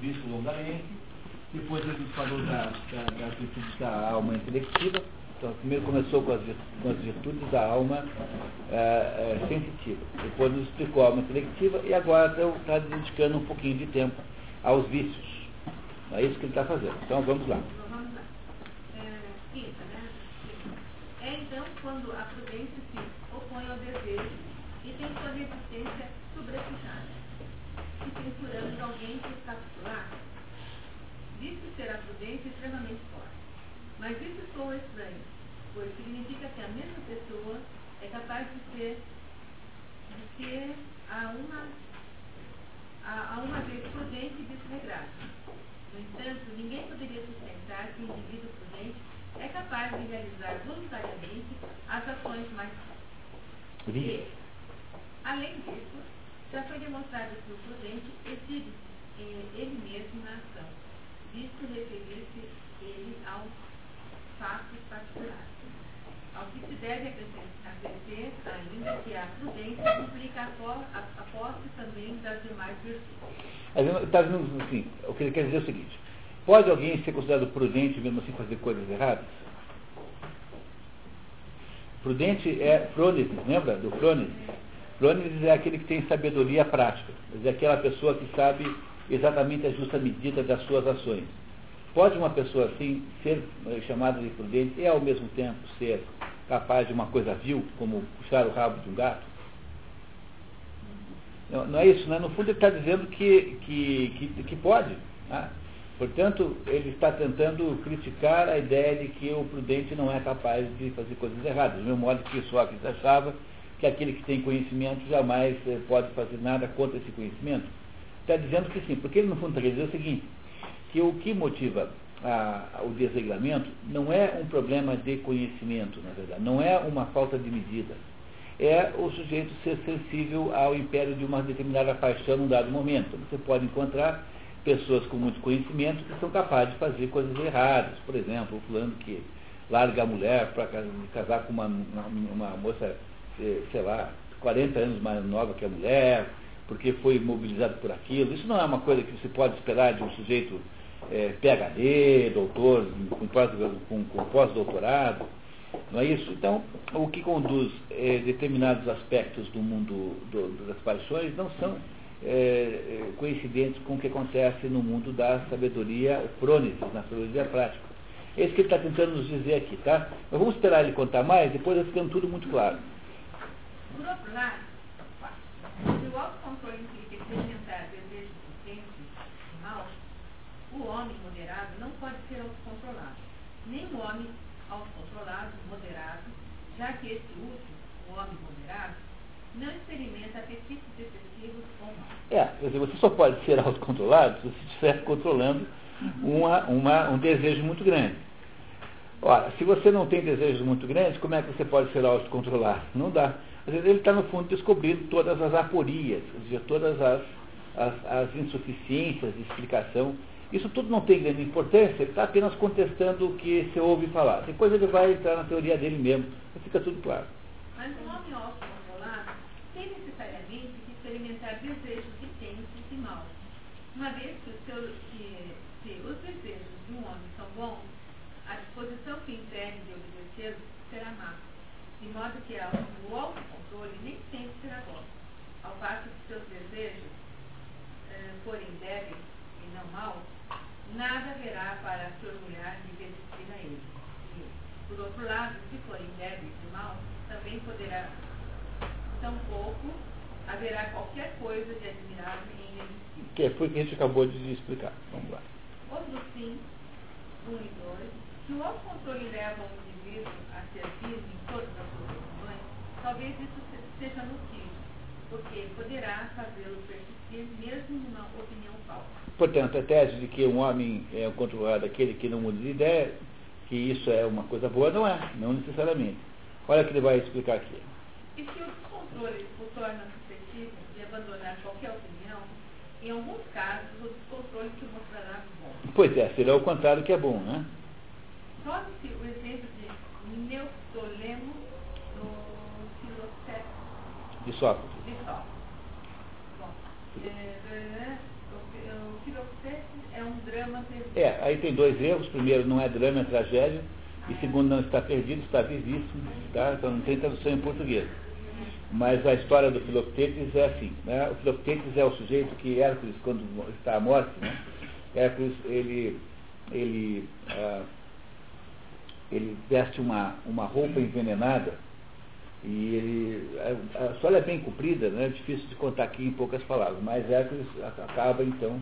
visto longamente. Depois ele falou da, da, das virtudes da alma intelectiva. Então, primeiro começou com as, com as virtudes da alma é, é, sensitiva. Depois nos explicou a alma intelectiva e agora está dedicando um pouquinho de tempo aos vícios. É isso que ele está fazendo. Então vamos lá. É, né? É então quando a prudência se opõe ao desejo e tem sua resistência sobrepuxada, e censurando alguém que capitular, diz-se ser a prudência extremamente forte. Mas isso soa estranho, pois significa que a mesma pessoa é capaz de ser, de ser a uma, a, a uma vez prudente e desregrada. No entanto, ninguém poderia sustentar que o indivíduo prudente é capaz de realizar voluntariamente as ações mais E, além disso, já foi demonstrado que o prudente exige ele mesmo na ação, visto referir-se ele aos fatos particulares. Ao que se deve acrescer ainda que a prudência implica a posse também das demais virtudes. Está dizendo assim, o que ele quer dizer é o seguinte, pode alguém ser considerado prudente mesmo assim fazer coisas erradas? Prudente é Frônides, lembra do Frônides? Frônides é aquele que tem sabedoria prática, é aquela pessoa que sabe exatamente a justa medida das suas ações. Pode uma pessoa assim ser eh, chamada de prudente e ao mesmo tempo ser capaz de uma coisa vil, como puxar o rabo de um gato? Não, não é isso, né? No fundo ele está dizendo que, que, que, que pode. Né? Portanto, ele está tentando criticar a ideia de que o prudente não é capaz de fazer coisas erradas. Do mesmo modo que Sócrates achava que aquele que tem conhecimento jamais eh, pode fazer nada contra esse conhecimento. Está dizendo que sim, porque ele no fundo está querendo dizer o seguinte, que o que motiva a, o desregramento não é um problema de conhecimento, na verdade, não é uma falta de medida. É o sujeito ser sensível ao império de uma determinada paixão num dado momento. Você pode encontrar pessoas com muito conhecimento que são capazes de fazer coisas erradas. Por exemplo, o fulano que larga a mulher para casar com uma, uma, uma moça, eh, sei lá, 40 anos mais nova que a mulher, porque foi mobilizado por aquilo. Isso não é uma coisa que você pode esperar de um sujeito é, PhD, doutor, com, com, com pós-doutorado, não é isso? Então, o que conduz é, determinados aspectos do mundo do, das paixões não são é, é, coincidentes com o que acontece no mundo da sabedoria prônisis, na sabedoria prática. É isso que ele está tentando nos dizer aqui, tá? Mas vamos esperar ele contar mais, depois vai ficando tudo muito claro. Por outro lado, se o autocontrole implica experimentar desejos potentes e maus, o homem moderado não pode ser autocontrolado. Nem o homem autocontrolado, moderado, já que esse último, o homem moderado, não experimenta apetites excessivos ou maus. É, quer dizer, você só pode ser autocontrolado se você estiver controlando uma, uma, um desejo muito grande. Ora, se você não tem desejos muito grandes, como é que você pode ser autocontrolado? Não dá. Ele está, no fundo, descobrindo todas as aporias, ou seja, todas as, as, as insuficiências de explicação isso tudo não tem grande importância, ele está apenas contestando o que se ouve falar. Depois ele vai entrar na teoria dele mesmo, fica tudo claro. Mas um homem autocontrolado tem necessariamente que experimentar desejos intensos e maus. Uma vez que, seu, que, que os desejos de um homem são bons, a disposição que impede de obedecê-los será má. De modo que o autocontrole nem sempre será bom. Que seus desejos eh, forem débeis e não maus, nada haverá para se orgulhar de resistir a ele. E, por outro lado, se forem débeis e maus, também poderá, tampouco haverá qualquer coisa de admirável em resistir. Que foi o que a gente acabou de explicar. Vamos lá. Outro fim, um e dois, se o autocontrole leva o indivíduo a ser firme em todas as suas opiniões, talvez isso seja nocivo, porque poderá fazê-lo persistir mesmo numa opinião falsa. Portanto, a tese de que um homem é controlado aquele que não muda de ideia, que isso é uma coisa boa, não é, não necessariamente. Olha o que ele vai explicar aqui. E se o descontrole o torna suscetível de abandonar qualquer opinião, em alguns casos o descontrole se mostrará bom. Pois é, será o contrário que é bom, né? Tome-se o exemplo de Neoptolemo no Filocete. De Sócrates. Sócrates. Bom, é, é, Filocete drama perdido. É, aí tem dois erros. Primeiro, não é drama, é tragédia. E segundo, não está perdido, está vivíssimo. Tá? Então não tem tradução em português. Mas a história do Filoctetes é assim. Né? O Filoctetes é o sujeito que Hércules, quando está à morte, né? Hércules, ele, ele, ah, ele veste uma, uma roupa envenenada e ele, a, a história é bem comprida, né? é difícil de contar aqui em poucas palavras, mas Hércules acaba então,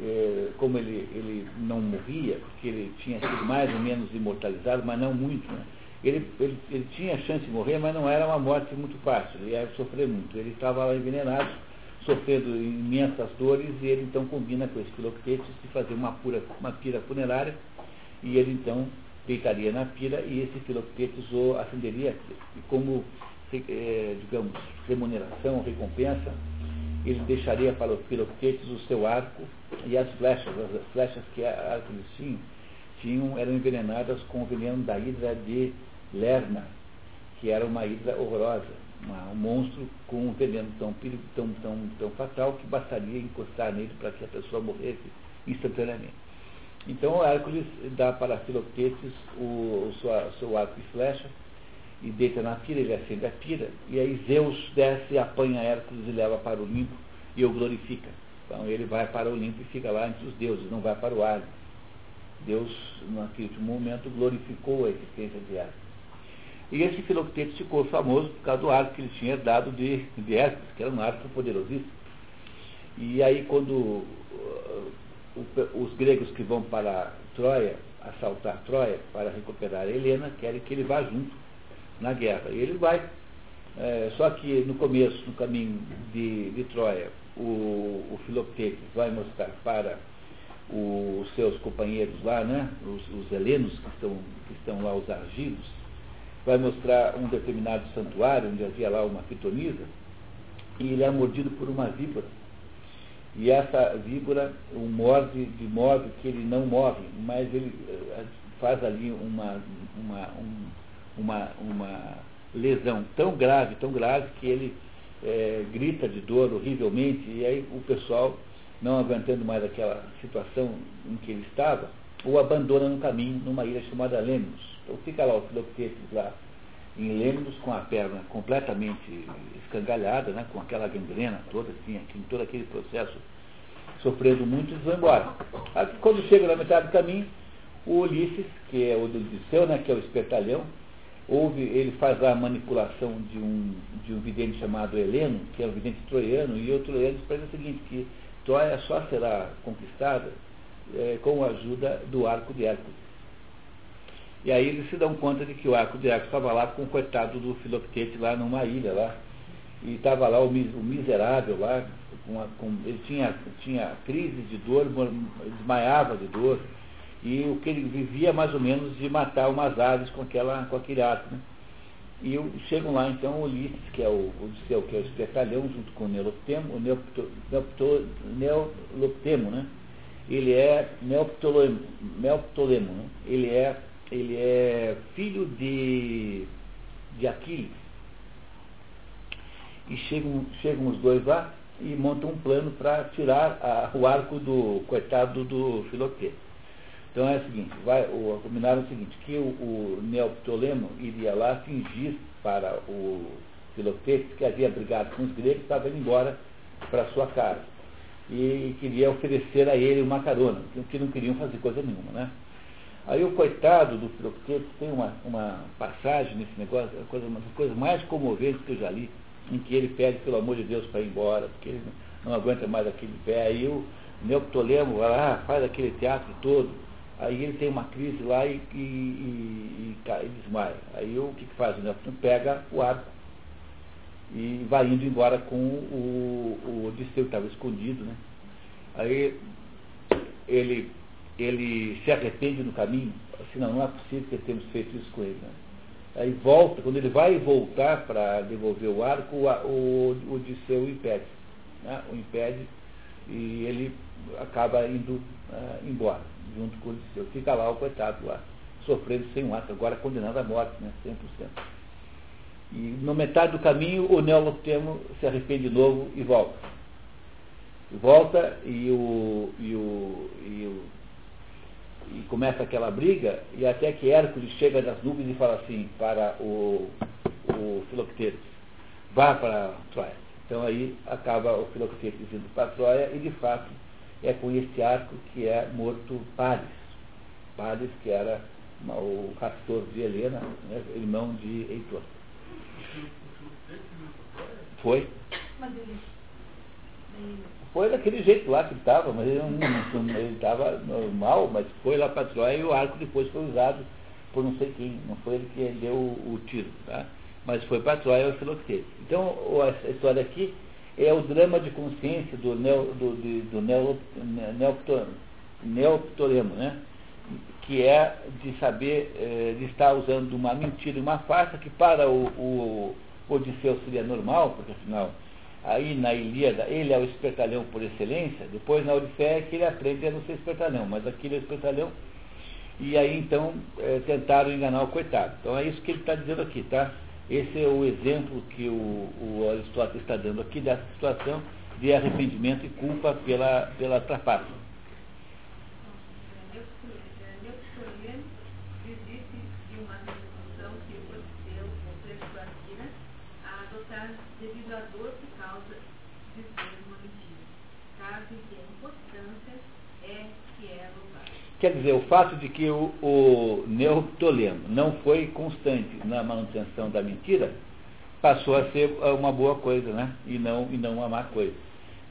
é, como ele, ele não morria, porque ele tinha sido mais ou menos imortalizado, mas não muito, né? ele, ele, ele tinha chance de morrer, mas não era uma morte muito fácil, ele ia sofrer muito. Ele estava lá envenenado, sofrendo imensas dores, e ele então combina com esse Filoctetes de fazer uma, pura, uma pira funerária, e ele então deitaria na pira e esse Filoctetes o acenderia E como, é, digamos, remuneração, recompensa, ele deixaria para o Filoctetes o seu arco e as flechas, as flechas que Hércules tinha, tinham, eram envenenadas com o veneno da hidra de Lerna, que era uma hidra horrorosa, um monstro com um veneno tão, tão, tão, tão fatal que bastaria encostar nele para que a pessoa morresse instantaneamente. Então Hércules dá para Filoctetes o, seu arco e flecha e deita na pira, ele acende a pira, e aí Zeus desce apanha Hércules e leva para o Olimpo e o glorifica. Então ele vai para o Olimpo e fica lá entre os deuses, não vai para o Hades. Deus, naquele último momento, glorificou a existência de Hércules. E esse Filoctetes ficou famoso por causa do arco que ele tinha dado de, de Hércules, que era um arco poderosíssimo. E aí, quando os gregos que vão para Troia, assaltar Troia para recuperar Helena, querem que ele vá junto na guerra. E ele vai. É, só que no começo, no caminho de, de Troia, o, o vai mostrar para os seus companheiros lá, né, os, os helenos que estão, que estão lá, os argivos, vai mostrar um determinado santuário onde havia lá uma pitonisa, e ele é mordido por uma víbora. E essa víbora o morde de modo que ele não morre, mas ele eh, faz ali uma, uma, um, uma, uma lesão tão grave, tão grave, que ele é, grita de dor horrivelmente, e aí o pessoal, não aguentando mais aquela situação em que ele estava, o abandona no caminho, numa ilha chamada Lemnos. Então fica lá o Filoctetes lá Lemnos com a perna completamente escangalhada, né, com aquela gangrena toda, assim, todo aquele processo sofrendo muito, eles vão embora. Aí, quando chega na metade do caminho, o Ulisses, que é o do Odisseu, né, que é o espertalhão, ouve, ele faz a manipulação de um, de um vidente chamado Heleno, que é um vidente troiano, e o troiano diz o seguinte, que Troia só será conquistada é, com a ajuda do arco de Hércules. E aí eles se dão conta de que o arco de estava lá com o coitado do Filoctete lá numa ilha lá. E estava lá o, o, miserável lá, com a, com, ele tinha, tinha crise de dor, desmaiava de dor. E o que ele vivia mais ou menos de matar umas aves com, aquela, com aquele arco. Né? E eu, chegam lá então Ulisses, que é o Odisseu, que é o espertalhão, junto com o Neoptemo, o Neopto, Neoptemo, né? Ele é Neoptolemo, Neoptolemo né? Ele é, ele é filho de, de Aquiles. E chegam, chegam os dois lá e montam um plano para tirar a, o arco do coitado do Filoquete. Então é o seguinte, vai, o, combinaram o seguinte, que o, o Neoptolemo iria lá fingir para o Filoctetes que havia brigado com os gregos e estava indo embora para sua casa. E queria oferecer a ele uma carona, porque não queriam fazer coisa nenhuma, né? Aí o coitado do Filoctetes tem uma, uma passagem nesse negócio, a coisa, uma das coisas mais comoventes que eu já li, em que ele pede, pelo amor de Deus, para ir embora, porque ele não aguenta mais aquele pé. Aí o Neoptolemo vai lá, faz aquele teatro todo, Aí ele tem uma crise lá e, e, e, e desmaia. Aí o que, que faz? O Nelson pega o arco e vai indo embora com o, o Odisseu, que estava escondido. Né? Aí ele, ele se arrepende no caminho, assim, não, não é possível que tenhamos feito isso com ele. Né? Aí volta, quando ele vai voltar para devolver o arco, o, o, o Odisseu o impede. Né? O impede e ele acaba indo uh, embora junto com o Odisseu. Fica lá o coitado lá, sofrendo sem um ato, agora condenado à morte, né, 100%. E no metade do caminho o Neoloptemo se arrepende de novo e volta. Volta e o, e o, e o começa aquela briga, e até que Hércules chega das nuvens e fala assim para o, o Filoctetes, vá para Troia. Então aí acaba o Filoctetes indo para Troia, e de fato é com esse arco que é morto Paris. Paris, que era o castor de Helena, né, irmão de Heitor. Foi. Foi daquele jeito lá que estava, mas ele estava normal, mas foi lá para Troia e o arco depois foi usado por não sei quem, não foi ele que deu o, o tiro, tá? mas foi para Troia o Filoctetes. Então a história aqui é o drama de consciência do, neo, do, do neo, neoptoremo, né? que é de saber, eh, de estar usando uma mentira e uma farsa que para o, o Odisseu seria normal, porque afinal, aí na Ilíada, ele é o espertalhão por excelência, depois na Odisseia é que ele aprende a não ser espertalhão, mas aqui ele é espertalhão, e aí então é, tentaram enganar o coitado. Então é isso que ele está dizendo aqui, tá? Esse é o exemplo que o, o Aristóteles está dando aqui dessa situação de arrependimento e culpa pela, pela trapaça. Quer dizer, o fato de que o, o Neoptolemo não foi constante na manutenção da mentira passou a ser uma boa coisa, né? E não, e não uma má coisa.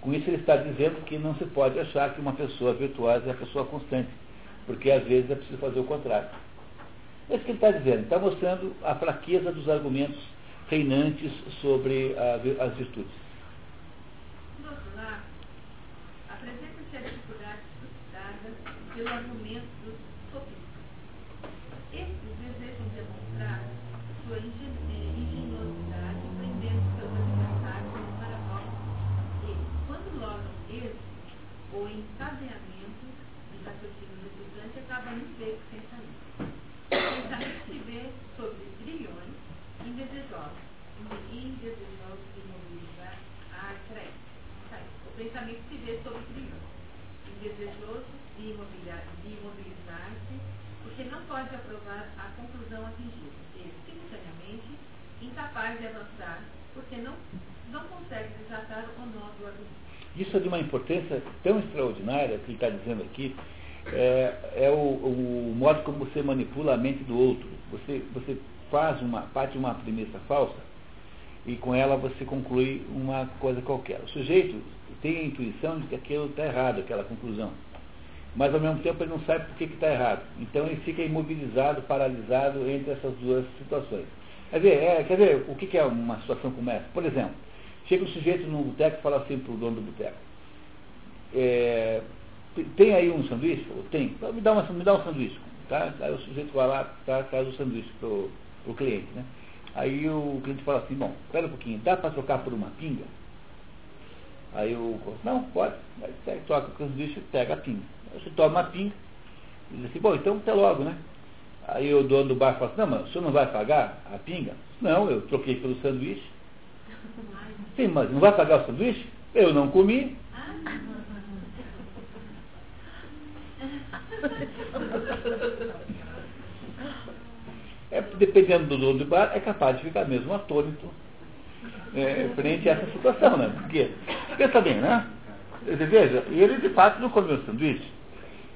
Com isso ele está dizendo que não se pode achar que uma pessoa virtuosa é a pessoa constante, porque às vezes é preciso fazer o contrário. É isso que ele está dizendo, está mostrando a fraqueza dos argumentos reinantes sobre a, as virtudes. Pelo argumento dos sofistas. Estes desejam demonstrar sua eh, ingenuidade prendendo seus adversários nos paradoxos e, quando logram êxito ou encadeamento de raciocínio resultante, acaba no beco sem saída. O pensamento se vê sobre trilhões indesejosos, indesejosos de mobilizar a crédito. O pensamento se vê sobre trilhões indesejoso de imobilizar-se, porque não pode aprovar a conclusão atingida, e, simultaneamente, incapaz de avançar, porque não, não consegue desatar o nó do argumento. Isso é de uma importância tão extraordinária que ele está dizendo aqui, é, é o, o, modo como você manipula a mente do outro. Você, você faz uma, parte de uma premissa falsa e com ela você conclui uma coisa qualquer. O sujeito tem a intuição de que aquilo está errado, aquela conclusão mas ao mesmo tempo ele não sabe por que está errado. Então ele fica imobilizado, paralisado entre essas duas situações. Quer ver, é, quer ver o que, é uma situação como essa? Por exemplo, chega um sujeito num boteco e fala assim para o dono do boteco. É, tem aí um sanduíche? Tem. Me dá, uma, me dá um sanduíche. Tá? Aí o sujeito vai lá, tá, traz o sanduíche para o cliente. Né? Aí o cliente fala assim, bom, espera um pouquinho, dá para trocar por uma pinga? Aí o não, pode. Aí troca o sanduíche e pega a pinga. Você toma uma pinga e diz assim, bom, então até logo, né? Aí o dono do bar fala assim, não, mas o senhor não vai pagar a pinga? Não, eu troquei pelo sanduíche. Sim, mas não vai pagar o sanduíche? Eu não comi. É, dependendo do dono do bar, é capaz de ficar mesmo atônito é, frente a essa situação, né? Porque, pensa bem, né? Veja, ele de fato não comeu sanduíche.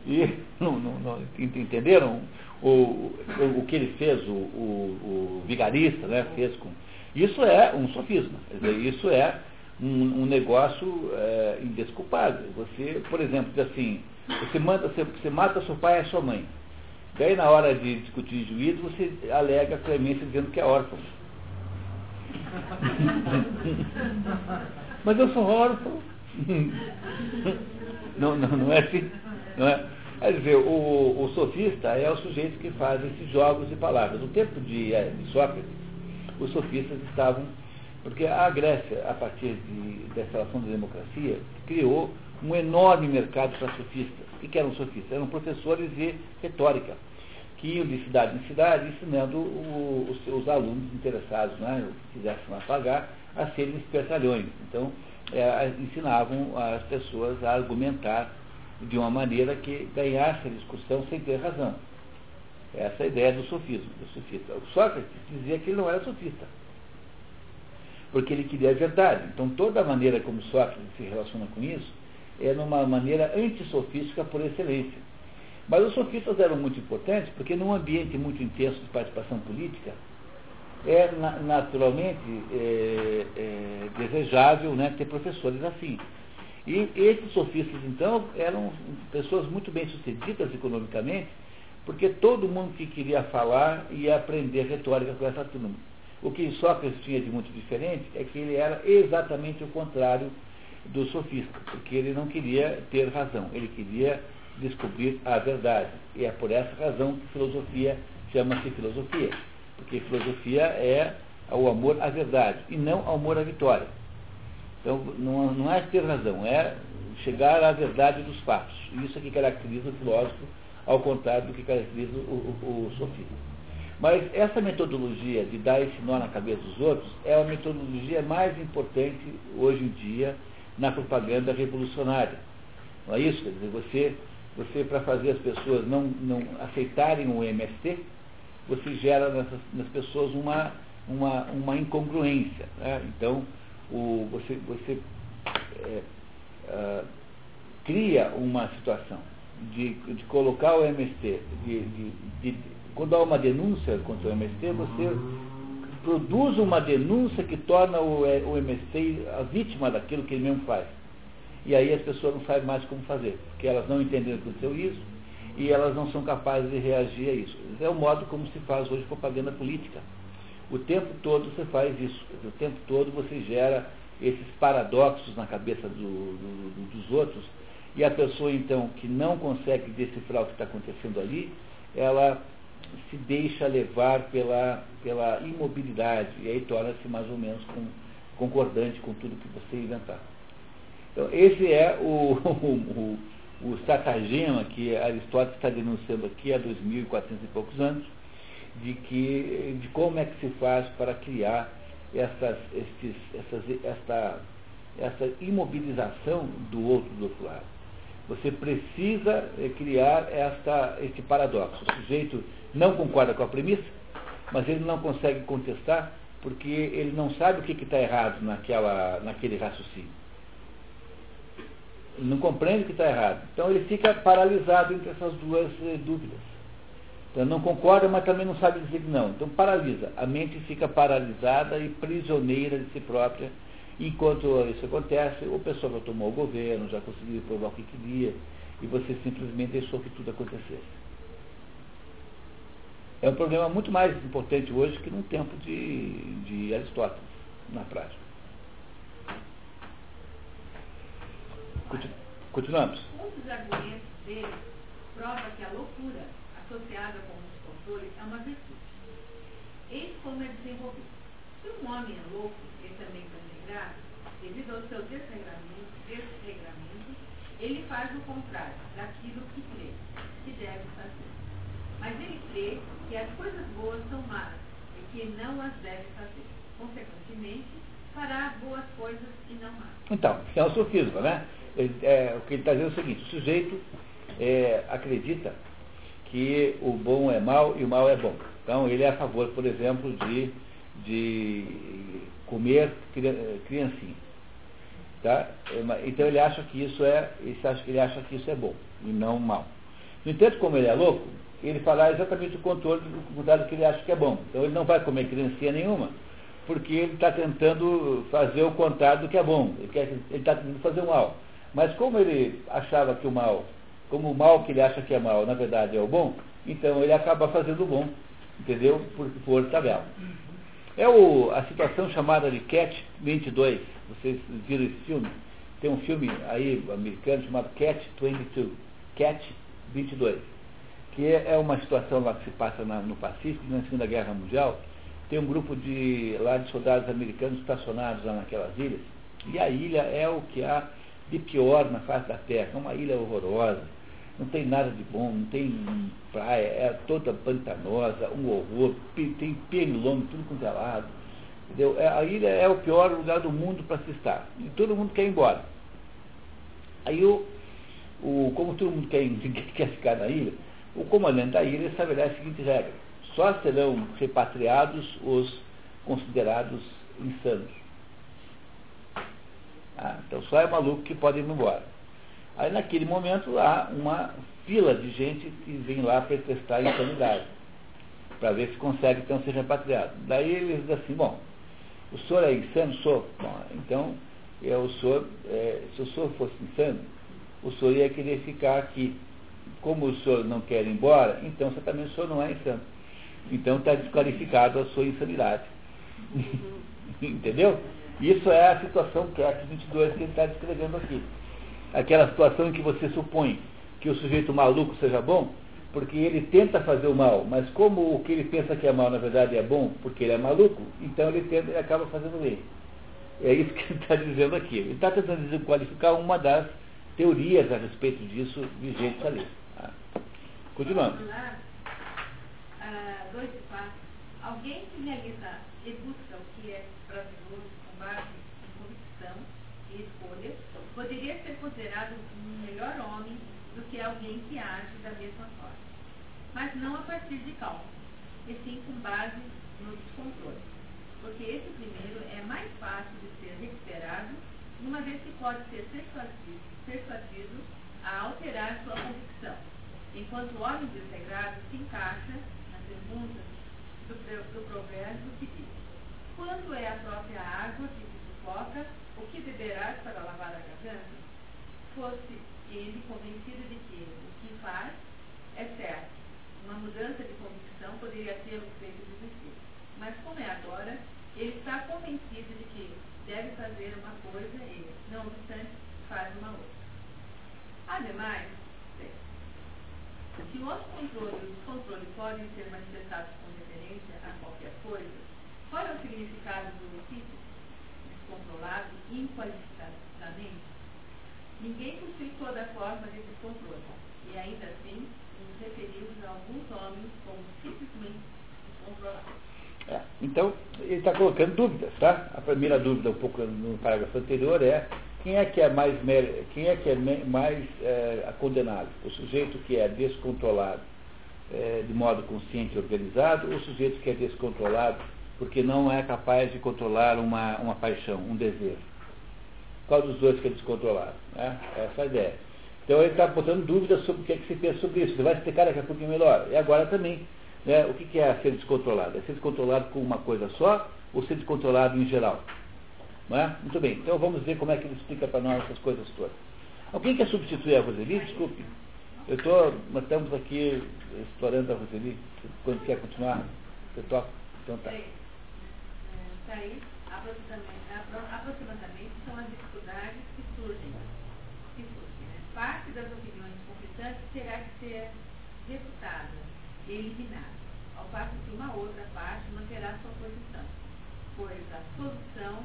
E não, não, não, entenderam o, o, o, que ele fez, o, o, o, vigarista, né, fez com. Isso é um sofisma, isso é um, um negócio é, indesculpável. Você, por exemplo, diz assim, você, manda, você, você mata seu pai e sua mãe. Daí na hora de discutir juízo, você alega a clemência dizendo que é órfão. Mas eu sou órfão. Não, não, não é assim. Não é? Quer dizer, o, o, sofista é o sujeito que faz esses jogos de palavras. No tempo de, é, de Sócrates, os sofistas estavam. Porque a Grécia, a partir de, da instalação da democracia, criou um enorme mercado para sofistas. O que eram sofistas? Eram professores de retórica, que iam de cidade em cidade ensinando os seus alunos interessados, né, que quisessem lá pagar, a serem espertalhões. Então, é, ensinavam as pessoas a argumentar de uma maneira que ganhasse a discussão sem ter razão. Essa é a ideia do sofismo, do sofista. O Sócrates dizia que ele não era sofista, porque ele queria a verdade. Então toda a maneira como Sócrates se relaciona com isso é numa maneira antissofística por excelência. Mas os sofistas eram muito importantes porque num ambiente muito intenso de participação política, é naturalmente é, é, desejável né, ter professores assim. E esses sofistas, então, eram pessoas muito bem sucedidas economicamente, porque todo mundo que queria falar ia aprender retórica com essa turma. O que Sócrates tinha de muito diferente é que ele era exatamente o contrário do sofista, porque ele não queria ter razão, ele queria descobrir a verdade. E é por essa razão que filosofia chama-se filosofia, porque filosofia é o amor à verdade e não ao amor à vitória. Então, não, não é ter razão, é chegar à verdade dos fatos. Isso é que caracteriza o filósofo, ao contrário do que caracteriza o, o, o sofista. Mas essa metodologia de dar esse nó na cabeça dos outros é a metodologia mais importante hoje em dia na propaganda revolucionária. Não é isso? Quer dizer, você, você para fazer as pessoas não, não aceitarem o MST, você gera nessas, nas pessoas uma, uma, uma incongruência. Né? Então, o, você, você é, uh, cria uma situação de, de colocar o MST, de, de, de, quando há uma denúncia contra o MST, você produz uma denúncia que torna o, o MST a vítima daquilo que ele mesmo faz. E aí as pessoas não sabem mais como fazer, porque elas não entendem o que aconteceu isso e elas não são capazes de reagir a isso. É o modo como se faz hoje propaganda política. O tempo todo você faz isso. O tempo todo você gera esses paradoxos na cabeça do, do, dos outros. E a pessoa, então, que não consegue decifrar o que está acontecendo ali, ela se deixa levar pela, pela imobilidade. E aí torna-se mais ou menos com, concordante com tudo que você inventar. Então, esse é o, o, o, o estratagema que Aristóteles está denunciando aqui há 2.400 e poucos anos de, que, de como é que se faz para criar essas, esses, essas, esta, essa imobilização do outro do outro lado. Você precisa eh, criar esta, este paradoxo. O sujeito não concorda com a premissa, mas ele não consegue contestar porque ele não sabe o que está errado naquela, naquele raciocínio. Não compreende o que está errado. Então ele fica paralisado entre essas duas eh, dúvidas. Então não concorda, mas também não sabe dizer que não. Então paralisa. A mente fica paralisada e prisioneira de si própria. Enquanto isso acontece, o pessoal já tomou o governo, já conseguiu provar o que queria, e você simplesmente deixou que tudo acontecesse. É um problema muito mais importante hoje que no tempo de, de Aristóteles, na prática. Continuamos. Um dos argumentos dele prova que a loucura associada com os controles é uma virtude. Eis como é desenvolvido. Se um homem é louco e também desregrado, devido ao seu desregramento, desregramento, ele faz o contrário daquilo que crê, que deve fazer. Mas ele crê que as coisas boas são más e que não as deve fazer. Consequentemente, fará boas coisas e não más. Então, é o sofisma, né? É, o que ele está dizendo é o seguinte, o sujeito é, acredita que o bom é mal e o mal é bom. Então, ele é a favor, por exemplo, de, de comer criancinha. Tá? Então, ele acha que isso é, ele acha que isso é bom e não mal. No entanto, como ele é louco, ele fala exatamente o contrário do que ele acha que é bom. Então, ele não vai comer criancinha nenhuma, porque ele está tentando fazer o contrário do que é bom. Ele está tentando fazer o mal. Mas como ele achava que o mal como o mal que ele acha que é mal, na verdade é o bom, então ele acaba fazendo o bom, entendeu? Por, por tabela. É o, a situação chamada de Cat 22. Vocês viram esse filme? Tem um filme aí americano chamado Cat 22. Cat 22. Que é, é uma situação lá que se passa na, no Pacífico, na Segunda Guerra Mundial. Tem um grupo de, lá de soldados americanos estacionados lá naquelas ilhas. E a ilha é o que há de pior na face da Terra. É uma ilha horrorosa não tem nada de bom, não tem praia, é toda pantanosa, um horror, tem pernilongo, tudo quanto é. Entendeu? É, a ilha é o pior lugar do mundo para se estar. E todo mundo quer ir embora. Aí o, o, como todo mundo quer, quer ficar na ilha, o comandante da ilha estabelece a seguinte regra. Só serão repatriados os considerados insanos. Ah, então só é maluco que pode ir embora. Aí naquele momento há uma fila de gente que vem lá para testar a insanidade, para ver se consegue então ser repatriado. Daí eles dizem assim, bom, o senhor é insano? Sou. Bom, então, eu, o senhor, é, se o senhor fosse insano, o senhor ia querer ficar aqui. Como o senhor não quer ir embora, então também o senhor não é insano. Então está desqualificado a sua insanidade. Entendeu? Isso é a situação que é a 22 que ele está descrevendo aqui. Aquela situação em que você supõe que o sujeito maluco seja bom, porque ele tenta fazer o mal, mas como o que ele pensa que é mal na verdade é bom, porque ele é maluco, então ele tenta e acaba fazendo bem. É isso que ele está dizendo aqui. Ele está tentando desqualificar uma das teorias a respeito disso vigentes ali. Continuando. Lá, ah, passos. Alguém que realiza busca o que é prazeroso com base em convicção e escolha, poderia ser considerado um melhor homem do que alguém que age da mesma forma. Mas não a partir de cálculo, e sim com base no descontrole. Porque esse primeiro é mais fácil de ser recuperado, uma vez que pode ser persuadido, persuadido a alterar sua convicção, enquanto o homem desintegrado se encaixa na pergunta do, do provérbio que diz, quando é a própria água que se sufoca, o que beberás para lavar a garganta? Fosse ele convencido de que o que faz é certo. Uma mudança de convicção poderia tê-lo feito desistir. Mas como é agora, ele está convencido de que deve fazer uma coisa e, não obstante, faz uma outra. Ademais, se os controles e o descontrole podem ser manifestados com referência a qualquer coisa, qual é o significado do ofício? Descontrolado inqualificadamente? Ninguém possui toda a forma de descontrole, e ainda assim nos referimos a alguns homens como simplesmente descontrolados. É, então, ele está colocando dúvidas, tá? A primeira dúvida, um pouco no parágrafo anterior, é quem é que é mais, quem é, que é mais é, condenado? O sujeito que é descontrolado é, de modo consciente e organizado ou o sujeito que é descontrolado porque não é capaz de controlar uma, uma paixão, um desejo? Qual dos dois que é descontrolado? Né? Essa é a ideia. Então ele está botando dúvidas sobre o que, é que se pensa sobre isso. Ele vai explicar daqui a pouquinho melhor. E agora também, né, o que, é ser descontrolado? É ser descontrolado com uma coisa só ou ser descontrolado em geral? É? Muito bem, então vamos ver como é que ele explica para nós essas coisas todas. Alguém quer substituir a Roseli? Desculpe. Eu tô, nós estamos aqui explorando a Roseli. Quando quer continuar, você toca? Então tá. Está aí, aproximadamente, são as dificuldades que surgem. Que surgem né? Parte das opiniões conflitantes terá que ser refutada e eliminada, ao passo que uma outra parte manterá sua posição, pois a solução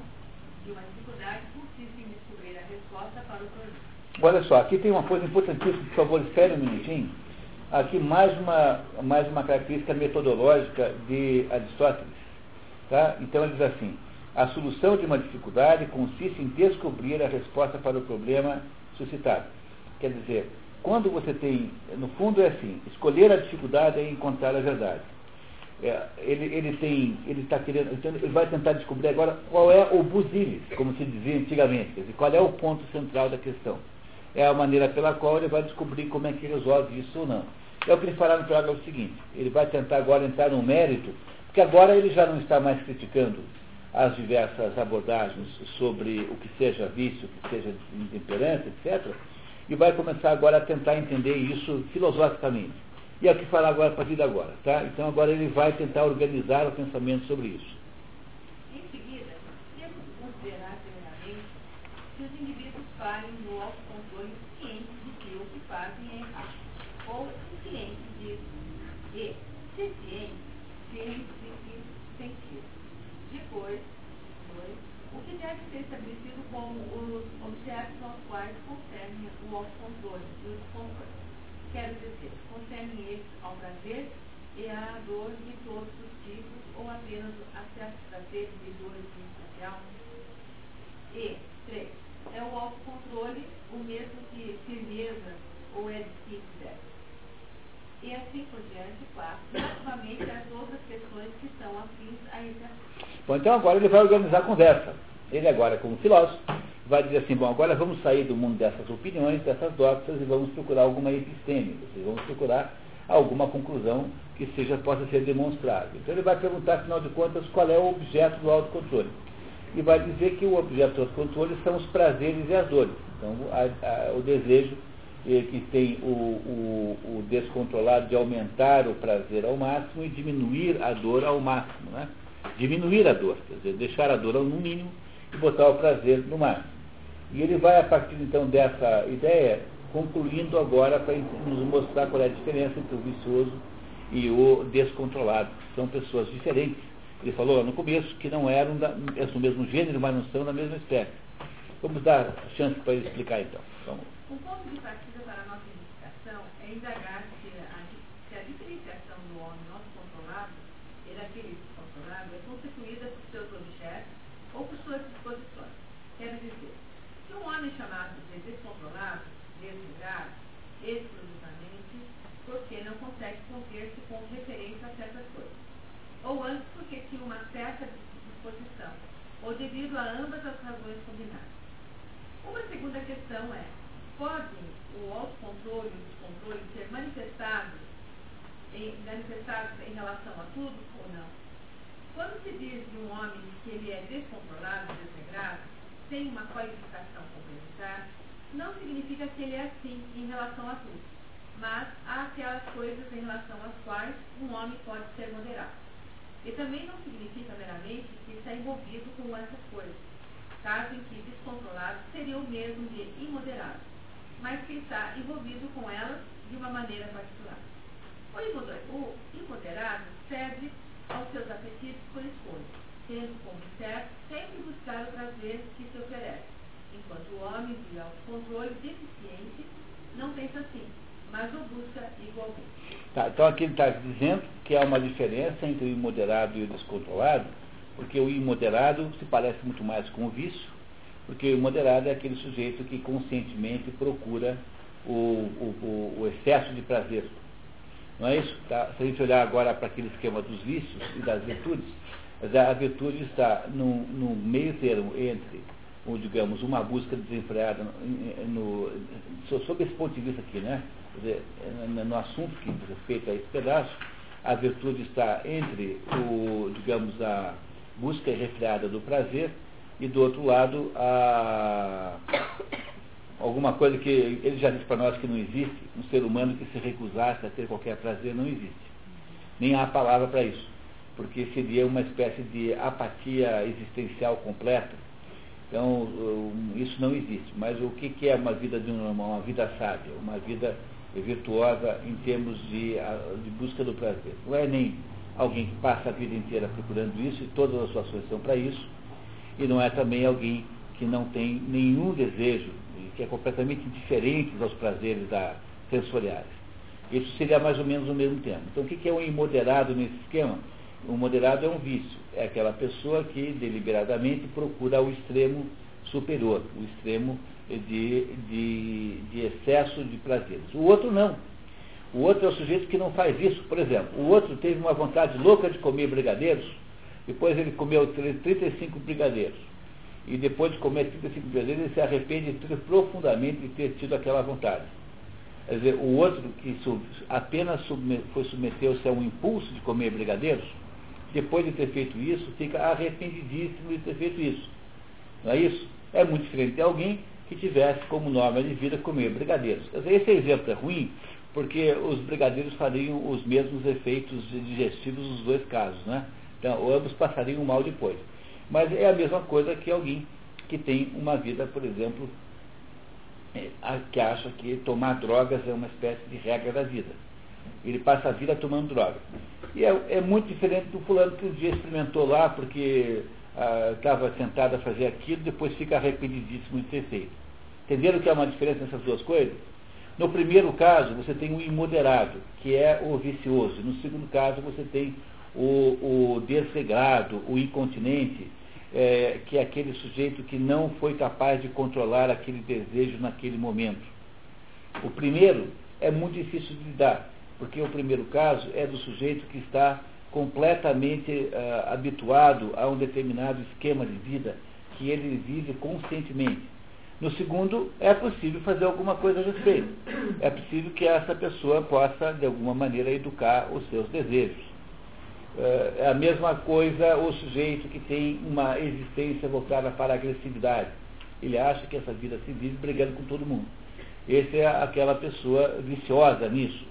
de uma dificuldade consiste em descobrir a resposta para o problema. Olha só, aqui tem uma coisa importantíssima, por favor, espere um minutinho. Aqui mais uma, mais uma característica metodológica de Aristóteles. Tá? Então ele diz assim, a solução de uma dificuldade consiste em descobrir a resposta para o problema suscitado. Quer dizer, quando você tem, no fundo é assim, escolher a dificuldade é encontrar a verdade é, ele, ele tem, ele está querendo, então ele vai tentar descobrir agora qual é o busilis, como se dizia antigamente, quer dizer, qual é o ponto central da questão. É a maneira pela qual ele vai descobrir como é que resolve isso ou não. É o que ele fará no parágrafo seguinte. Ele vai tentar agora entrar no mérito, porque agora ele já não está mais criticando as diversas abordagens sobre o que seja vício, o que seja intemperância, etc. E vai começar agora a tentar entender isso filosoficamente. E é o que falar agora a partir de agora. Tá? Então agora ele vai tentar organizar o pensamento sobre isso. Em seguida, temos que considerar primeiramente que os indivíduos falem no autocontrole cientes de que o que fazem é errado, ou inconscientes disso. E, se cientes, firmes de que sentido. Depois, dois, o que deve ser estabelecido como os objetos aos quais concerne o autocontrole e o descontrole. Quero dizer, concerne eles ao prazer e à dor de todos os tipos, ou apenas a certos prazeres e dores em especial? E, três, é o autocontrole, o mesmo que firmeza ou é de E assim por diante, claro. Novamente as outras questões que são afins a esse. Bom, então agora ele vai organizar a conversa. Ele agora, como filósofo, vai dizer assim, bom, agora vamos sair do mundo dessas opiniões, dessas doxas, e vamos procurar alguma episteme, vamos procurar alguma conclusão que seja, possa ser demonstrável. Então ele vai perguntar, afinal de contas, qual é o objeto do autocontrole. E vai dizer que o objeto do autocontrole são os prazeres e as dores. Então, a, a, o desejo que tem o, o, o, descontrolado de aumentar o prazer ao máximo e diminuir a dor ao máximo. Né? Diminuir a dor, quer dizer, deixar a dor no mínimo e botar o prazer no máximo. E ele vai, a partir então dessa ideia, concluindo agora para nos mostrar qual é a diferença entre o vicioso e o descontrolado. São pessoas diferentes. Ele falou lá no começo que não eram da, do mesmo gênero, mas não são da mesma espécie. Vamos dar chance para ele explicar então. Vamos. O ponto de partida para a nossa investigação é indagar se a, se a diferenciação do homem nosso controlado e daquele descontrolado é constituída por seus objetos ou por suas disposições. Quero dizer, se um homem chamado de descontrolado, desligado, exclusivamente, porque não consegue conter-se com referência a certas coisas. Ou antes porque tinha uma certa disposição, ou devido a ambas as razões combinadas. Uma segunda questão é, pode o autocontrole e o descontrole ser manifestados em, em relação a tudo ou não? Quando se diz de um homem que ele é descontrolado, desregrado, sem uma qualificação complementar, não significa que ele é assim em relação a tudo, mas há aquelas coisas em relação às quais um homem pode ser moderado. E também não significa meramente que está envolvido com essas coisas, caso em que descontrolado seria o mesmo de imoderado, mas que está envolvido com elas de uma maneira particular. O imoderado serve aos seus apetites por escolha, tendo como certo sempre buscar o prazer que se oferece, enquanto o homem de autocontrole deficiente não pensa assim, mas o busca igualmente. Tá, então aqui ele está dizendo que há uma diferença entre o imoderado e o descontrolado, porque o imoderado se parece muito mais com o vício, porque o imoderado é aquele sujeito que conscientemente procura o, o, o excesso de prazer. Não é isso? Tá? Se a gente olhar agora para aquele esquema dos vícios e das virtudes, a virtude está no, meio termo entre, ou, digamos, uma busca desenfreada no, no, sob esse ponto de vista aqui, né? Dizer, no assunto que diz respeito a esse pedaço, a virtude está entre o, digamos, a busca refreada do prazer e do outro lado a alguma coisa que ele já disse para nós que não existe, um ser humano que se recusasse a ter qualquer prazer não existe. Nem há palavra para isso, porque seria uma espécie de apatia existencial completa. Então, isso não existe. Mas o que é uma vida de uma, uma vida sábia, uma vida virtuosa em termos de, de busca do prazer? Não é nem alguém que passa a vida inteira procurando isso e todas as suas ações são para isso, e não é também alguém que não tem nenhum desejo, que é completamente indiferente aos prazeres da, sensoriais. Isso seria mais ou menos o mesmo tempo. Então, o que é um imoderado nesse esquema? O moderado é um vício, é aquela pessoa que deliberadamente procura o extremo superior, o extremo de, de, de excesso de prazeres. O outro não. O outro é o sujeito que não faz isso. Por exemplo, o outro teve uma vontade louca de comer brigadeiros, depois ele comeu 35 brigadeiros. E depois de comer 35 brigadeiros, ele se arrepende profundamente de ter tido aquela vontade. Quer dizer, o outro que apenas foi submeteu-se a um impulso de comer brigadeiros, depois de ter feito isso, fica arrependidíssimo de ter feito isso. Não é isso? É muito diferente de alguém que tivesse como norma de vida comer brigadeiros. Esse exemplo é ruim, porque os brigadeiros fariam os mesmos efeitos digestivos nos dois casos, né? Então, ambos passariam mal depois. Mas é a mesma coisa que alguém que tem uma vida, por exemplo, é, que acha que tomar drogas é uma espécie de regra da vida. Ele passa a vida tomando droga. E é, é muito diferente do fulano que um dia experimentou lá porque estava ah, tentado a fazer aquilo, depois fica arrependidíssimo de ter feito. Entenderam que há uma diferença nessas duas coisas? No primeiro caso, você tem o imoderado, que é o vicioso. No segundo caso, você tem o, o desregrado, o incontinente, é, que é aquele sujeito que não foi capaz de controlar aquele desejo naquele momento. O primeiro é muito difícil de lidar, porque o primeiro caso é do sujeito que está completamente uh, habituado a um determinado esquema de vida que ele vive conscientemente. No segundo, é possível fazer alguma coisa a respeito. É possível que essa pessoa possa, de alguma maneira, educar os seus desejos. Uh, é a mesma coisa o sujeito que tem uma existência voltada para a agressividade. Ele acha que essa vida se vive brigando com todo mundo. Essa é aquela pessoa viciosa nisso.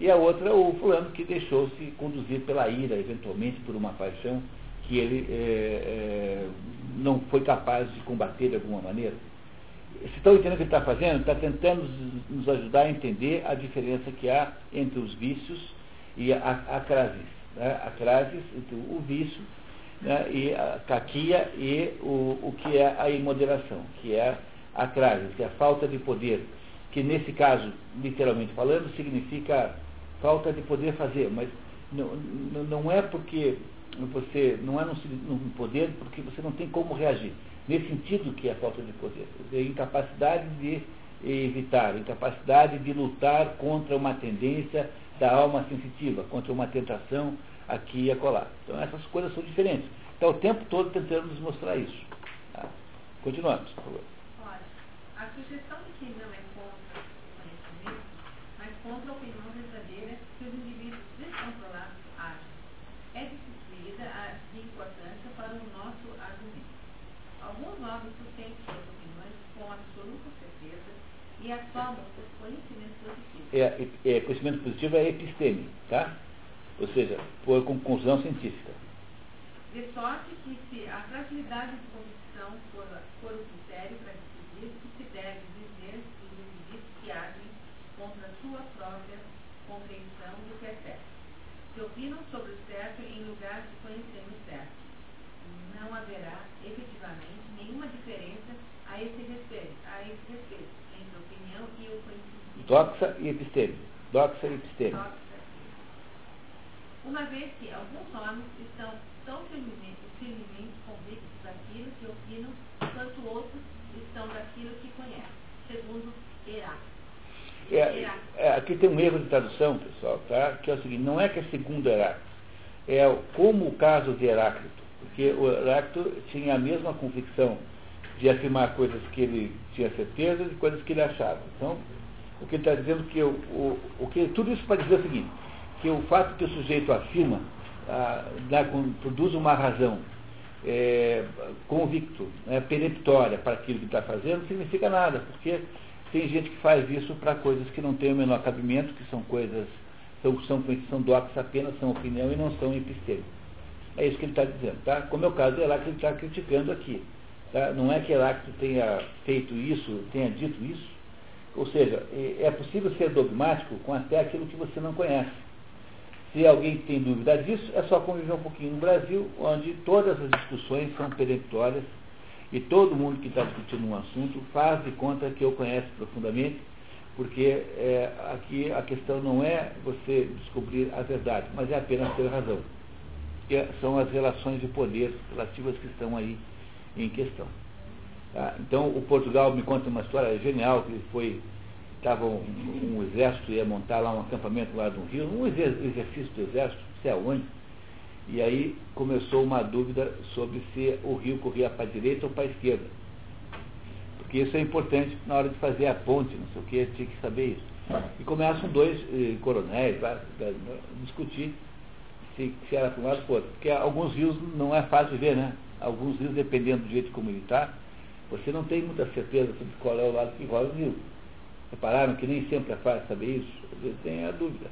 E a outra, o fulano que deixou-se conduzir pela ira, eventualmente por uma paixão que ele é, é, não foi capaz de combater de alguma maneira. Vocês estão entendendo o que ele está fazendo? Está tentando nos ajudar a entender a diferença que há entre os vícios e a, a crasis. Né? A crasis, então, o vício, né? e a caquia e o, o que é a imoderação, que é a crasis, que é a falta de poder, que nesse caso, literalmente falando, significa falta de poder fazer, mas não, não é porque você não é no, poder porque você não tem como reagir. Nesse sentido que é falta de poder. É incapacidade de evitar, incapacidade de lutar contra uma tendência da alma sensitiva, contra uma tentação aqui e acolá. Então essas coisas são diferentes. Está o tempo todo tentando nos mostrar isso. Tá? Continuamos, por favor. Olha, a sugestão de que não é contra o conhecimento, mas contra a opinião verdadeira que os indivíduos descontrolados agem. É discutida de importância para o nosso argumento. Alguns novos sustentam suas opiniões com absoluta certeza e assomam os conhecimentos positivos. É, é, conhecimento positivo é episteme, tá? Ou seja, por conclusão científica. De sorte que se a fragilidade de convicção for, for o critério para decidir o que se deve dizer dos indivíduos que agem contra a sua própria compreensão do que é certo. Se opinam sobre o certo em lugar de conhecer o certo. Não haverá, efetivamente, nenhuma diferença a esse respeito, a esse respeito entre a opinião e o conhecimento. Doxa e episteme. Doxa e episteme. Doxa. Uma vez que alguns homens estão tão firmemente, firmemente convictos daquilo que opinam, quanto outros estão daquilo que conhecem, segundo Heráclito. É, é, aqui tem um erro de tradução, pessoal, tá? que é o seguinte, não é que é segundo Heráclito, é como o caso de Heráclito, porque o Heráclito tinha a mesma convicção de afirmar coisas que ele tinha certeza e coisas que ele achava. Então, o que ele está dizendo que o, o, o que tudo isso para dizer o seguinte, que o fato que o sujeito afirma ah, dá, produz uma razão é, convicto, né, peremptória para aquilo que está fazendo, não significa nada, porque tem gente que faz isso para coisas que não têm o menor cabimento, que são coisas, são, são, são docs apenas, são opinião e não são episteme. É isso que ele está dizendo, tá? Como é o caso de Heráclito, ele está criticando aqui. Tá? Não é que Heráclito tenha feito isso, tenha dito isso. Ou seja, é, é possível ser dogmático com até aquilo que você não conhece. Se alguém tem dúvida disso, é só conviver um pouquinho no Brasil, onde todas as discussões são peremptórias e todo mundo que está discutindo um assunto faz de conta que eu conhece profundamente, porque é, aqui a questão não é você descobrir a verdade, mas é apenas ter razão. Que são as relações de poder relativas que estão aí em questão. Tá? Então, o Portugal me conta uma história genial, que ele foi estava um, um, exército, ia montar lá um acampamento lá um rio, um exercício do exército, não sei aonde. E aí começou uma dúvida sobre se o rio corria para a direita ou para a esquerda. Porque isso é importante na hora de fazer a ponte, não sei o que, tinha que saber isso. E começam dois eh, coronéis a discutir se, se era para um lado ou para outro. Porque alguns rios não é fácil de ver, né? Alguns rios, dependendo do jeito está, você não tem muita certeza sobre qual é o lado que rola o rio. Repararam que nem sempre é fácil saber isso? Às vezes tem a dúvida.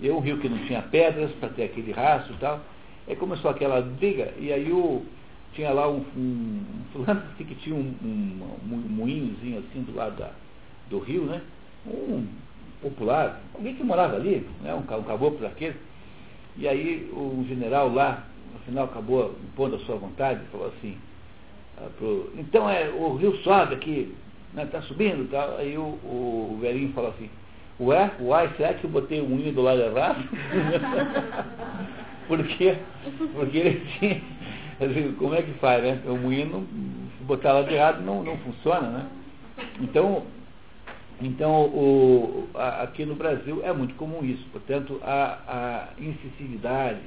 E um rio que não tinha pedras para ter aquele rastro e tal. Aí começou aquela briga, e aí o, tinha lá um, um, um fulano que tinha um, um, um, moinhozinho assim do lado da, do rio, né? Um popular, alguém que morava ali, né? um, um caboclo daquele. E aí o general lá, no final acabou impondo a sua vontade, falou assim, ah, pro, então é, o rio sobe aqui, está né, tá subindo e tal. Aí o, o, velhinho fala assim, ué, uai, será que eu botei o hino do lado errado? porque, porque ele tinha, Como é que faz, né? O moinho, se botar lá de errado, não, não funciona, né? Então, então o, a, aqui no Brasil é muito comum isso. Portanto, a, a incisividade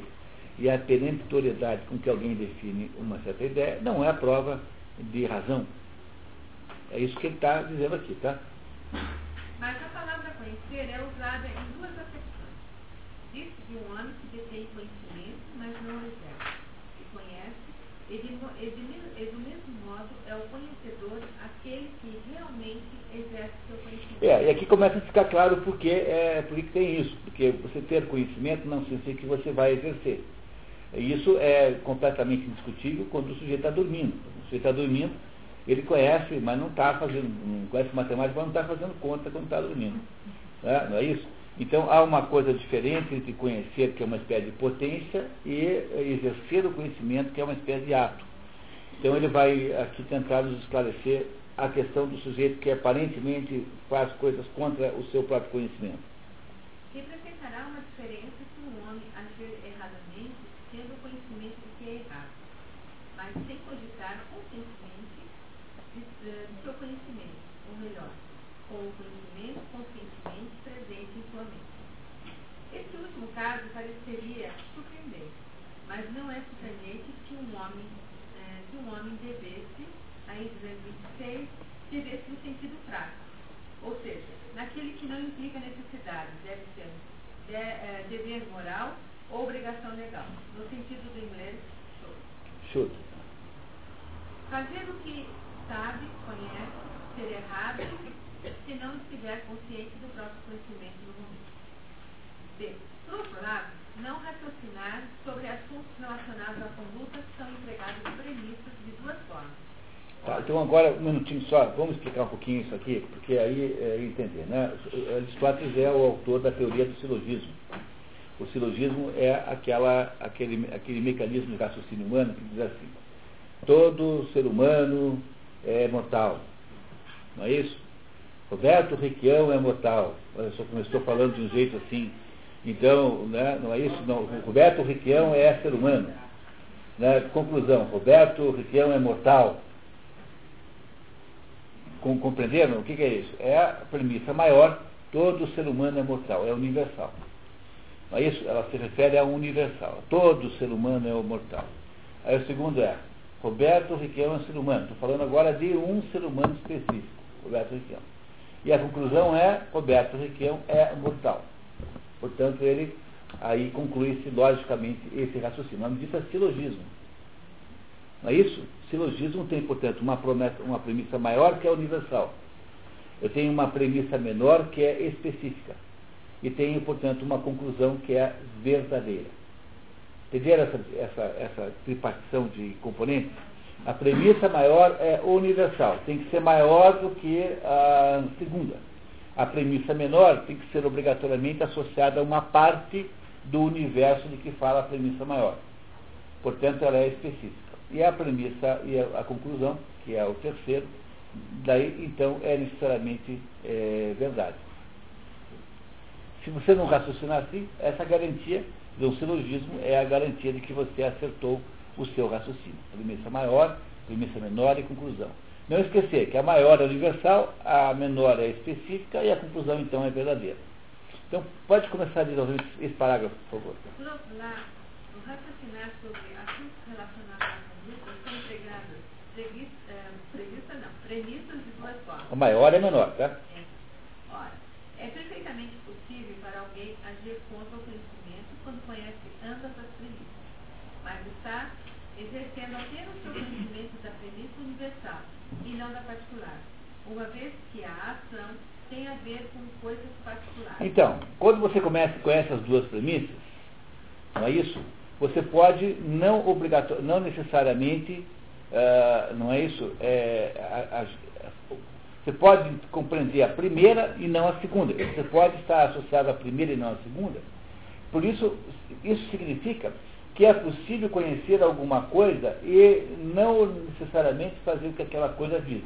e a peremptoriedade com que alguém define uma certa ideia não é a prova de razão. É isso que ele está dizendo aqui, tá? Mas a conhecer é usada em duas acepções. Diz de um homem que detém conhecimento, mas não conhece, e, de, e, de, e do mesmo modo é o conhecedor aquele que realmente exerce seu conhecimento. É, e aqui começa a ficar claro porque, é, por que tem isso. Porque você ter conhecimento não significa que você vai exercer. Isso é completamente indiscutível quando o sujeito está dormindo. O sujeito está dormindo, ele conhece, mas não está fazendo, não conhece matemática, mas não está fazendo conta quando está dormindo. Não é? não é isso? Então há uma coisa diferente entre conhecer, que é uma espécie de potência, e exercer o conhecimento, que é uma espécie de ato. Então ele vai aqui tentar nos esclarecer a questão do sujeito que aparentemente faz coisas contra o seu próprio conhecimento. Representará uma diferença se um homem agir erradamente, tendo o conhecimento de que é errado, mas sem cogitar conscientemente de, eh, de seu conhecimento, ou melhor, com o conhecimento conscientemente presente em sua mente. Este último caso pareceria surpreendente, mas não é surpreendente que um homem, eh, que um homem devesse aí 226, devesse no sentido prático. Ou seja, naquele que não implica necessidade, deve ser de, é, dever moral ou obrigação legal. No sentido do inglês, should. Fazer o que sabe, conhece, ser errado, se não estiver consciente do próprio conhecimento no momento. B. Por outro lado, não raciocinar sobre assuntos relacionados à conduta que são empregados premissas Tá, então agora, um minutinho só, vamos explicar um pouquinho isso aqui, porque aí é entender. Né? Aristóteles é o autor da teoria do silogismo. O silogismo é aquela, aquele, aquele mecanismo de raciocínio humano que diz assim, todo ser humano é mortal. Não é isso? Roberto Requião é mortal. Olha só estou falando de um jeito assim. Então, né, não é isso? Não. Roberto Requião é ser humano. Né? Conclusão, Roberto Requião é mortal compreenderam o que, que, é isso? É a premissa maior, todo ser humano é mortal, é universal. Não é isso? Ela se refere a universal. Todo ser humano é mortal. Aí o segundo é, Roberto Riquelme é um ser humano. Estou falando agora de um ser humano específico, Roberto Riquelme. E a conclusão é, Roberto Riquelme é mortal. Portanto, ele aí conclui-se logicamente esse raciocínio. O nome disso é silogismo. Não é isso? Silogismo tem, portanto, uma, promessa, uma premissa maior que é universal. Eu tenho uma premissa menor que é específica. E tenho, portanto, uma conclusão que é verdadeira. Entenderam essa, essa, essa tripartição de componentes? A premissa maior é universal, tem que ser maior do que a segunda. A premissa menor tem que ser obrigatoriamente associada a uma parte do universo de que fala a premissa maior. Portanto, ela é específica. E a premissa e a, conclusão, que é o terceiro, daí então é necessariamente é, verdade. Se você não raciocinar assim, essa garantia de um silogismo é a garantia de que você acertou o seu raciocínio. Premissa maior, premissa menor e conclusão. Não esquecer que a maior é universal, a menor é específica e a conclusão então é verdadeira. Então, pode começar a dizer esse parágrafo, por favor. Lá, no raciocinar sobre assuntos relacionados Preguiça não, premissas de duas formas. A maior é menor, tá? É. Ora, é perfeitamente possível para alguém agir contra o conhecimento quando conhece ambas as premissas, mas está exercendo apenas o seu conhecimento da premissa universal e não da particular, uma vez que a ação tem a ver com coisas particulares. Então, quando você começa, conhece as duas premissas, não é isso? Você pode não, obrigator, não necessariamente uh, não é isso? É, a, a, você pode compreender a primeira e não a segunda. Você pode estar associado à primeira e não à segunda. Por isso, isso significa que é possível conhecer alguma coisa e não necessariamente fazer o que aquela coisa diz.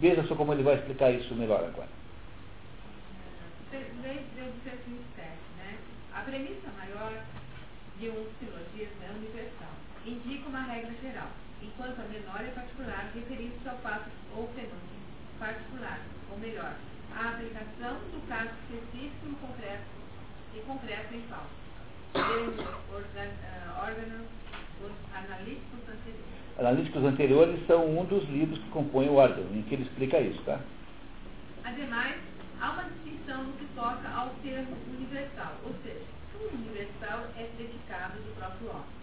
Veja só como ele vai explicar isso melhor agora. Desde o né? A premissa maior de um silogismo é universal. Indica uma regra geral, enquanto a menor é particular, referindo-se ao fato ou fenômeno particular, ou melhor, a aplicação do caso específico no concreto e concreto em falso. Eh, órgãos analíticos anteriores. Analíticos anteriores são um dos livros que compõem o órgão, em que ele explica isso, tá? Ademais, há uma distinção no que toca ao termo universal, ou seja, um universal é predicado do próprio homem,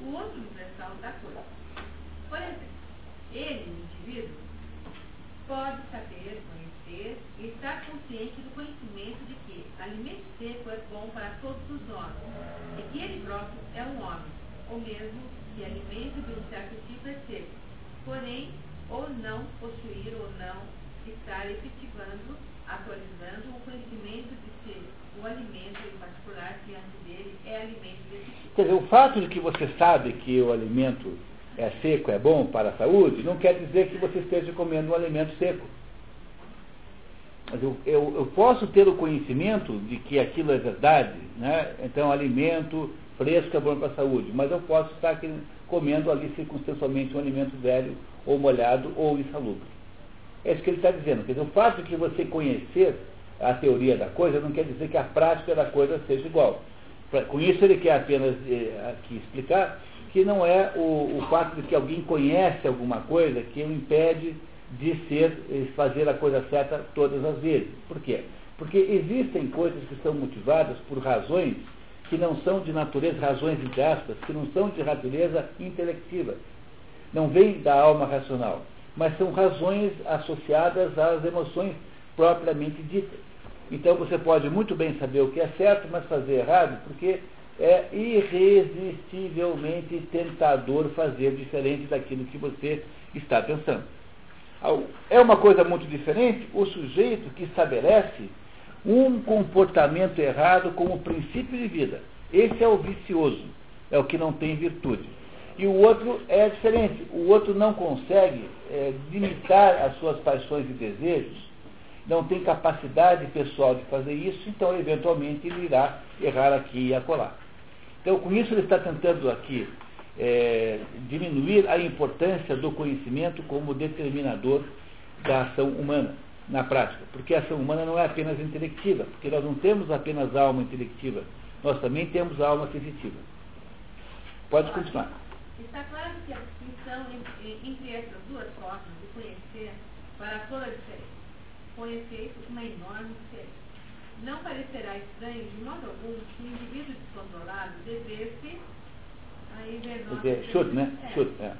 o outro universal da coisa. Por exemplo, ele, o indivíduo, pode saber, conhecer e estar consciente do conhecimento de que alimento seco é bom para todos os homens e que ele próprio é um homem, ou mesmo que alimento de um certo tipo é seco, porém, ou não possuir ou não estar efetivando, atualizando o conhecimento de que o alimento em particular diante dele é alimento desse tipo. Quer dizer, o fato de que você sabe que o alimento é seco, é bom para a saúde, não quer dizer que você esteja comendo um alimento seco. Mas eu, eu, eu posso ter o conhecimento de que aquilo é verdade, né? então alimento fresco é bom para a saúde, mas eu posso estar comendo ali circunstancialmente um alimento velho, ou molhado, ou insalubre. É isso que ele está dizendo. Quer dizer, o fato de você conhecer a teoria da coisa não quer dizer que a prática da coisa seja igual. Com isso ele quer apenas eh, aqui explicar que não é o, o fato de que alguém conhece alguma coisa que o impede de ser, eh, fazer a coisa certa todas as vezes. Por quê? Porque existem coisas que são motivadas por razões que não são de natureza, razões entre aspas, que não são de natureza intelectiva. Não vêm da alma racional, mas são razões associadas às emoções propriamente ditas. Então você pode muito bem saber o que é certo, mas fazer errado, porque é irresistivelmente tentador fazer diferente daquilo que você está pensando. É uma coisa muito diferente o sujeito que estabelece um comportamento errado como princípio de vida. Esse é o vicioso, é o que não tem virtude. E o outro é diferente. O outro não consegue é, limitar as suas paixões e desejos, não tem capacidade pessoal de fazer isso, então eventualmente ele irá errar aqui e acolá. Então, com isso, ele está tentando aqui é, diminuir a importância do conhecimento como determinador da ação humana na prática, porque a ação humana não é apenas intelectiva, porque nós não temos apenas alma intelectiva, nós também temos alma sensitiva. Pode continuar. Está claro que a distinção entre, essas duas formas de conhecer para toda a diferença. Com efeito, uma enorme diferença. Não parecerá estranho de modo algum que o indivíduo descontrolado devesse aí should, né? É, should, é.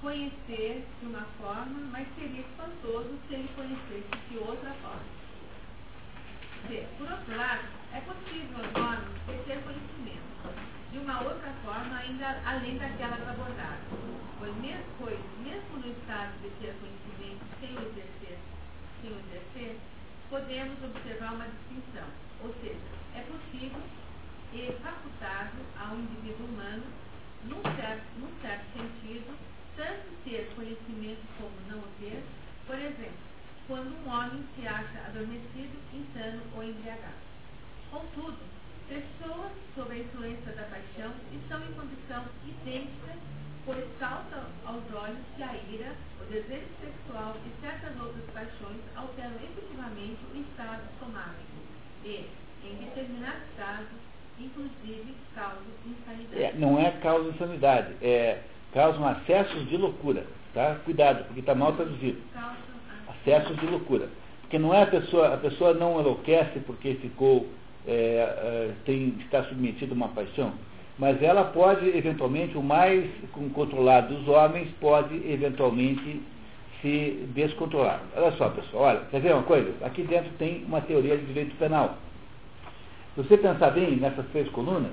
conhecer de uma forma, mas seria espantoso se ele conhecesse de outra forma. Por outro lado, é possível aos homens ter conhecimento outra forma ainda além daquelas abordadas. Pois mesmo, pois, mesmo no estado de ter conhecimento sem o exercer, sem o exercer podemos observar uma distinção. Ou seja, é possível e facultado ao indivíduo humano, num certo, num certo sentido, tanto ter conhecimento como não o ter, por exemplo, quando um homem se acha adormecido, insano ou embriagado. Contudo, pessoas sob a influência da paixão estão em condição idêntica, pois salta aos olhos que a ira, o desejo sexual e certas outras paixões alteram efetivamente o estado somático e, em determinados casos, inclusive causam insanidade. É, não é causa de insanidade, é, causam acessos de loucura. Tá? Cuidado, porque está mal traduzido. Acessos de loucura. Porque não é a pessoa, a pessoa não enlouquece porque ficou, é, é, tem, está submetida a uma paixão, mas ela pode, eventualmente, o mais controlado dos homens pode, eventualmente, se descontrolar. Olha só, pessoal, olha, quer ver uma coisa? Aqui dentro tem uma teoria de direito penal. Se você pensar bem nessas três colunas,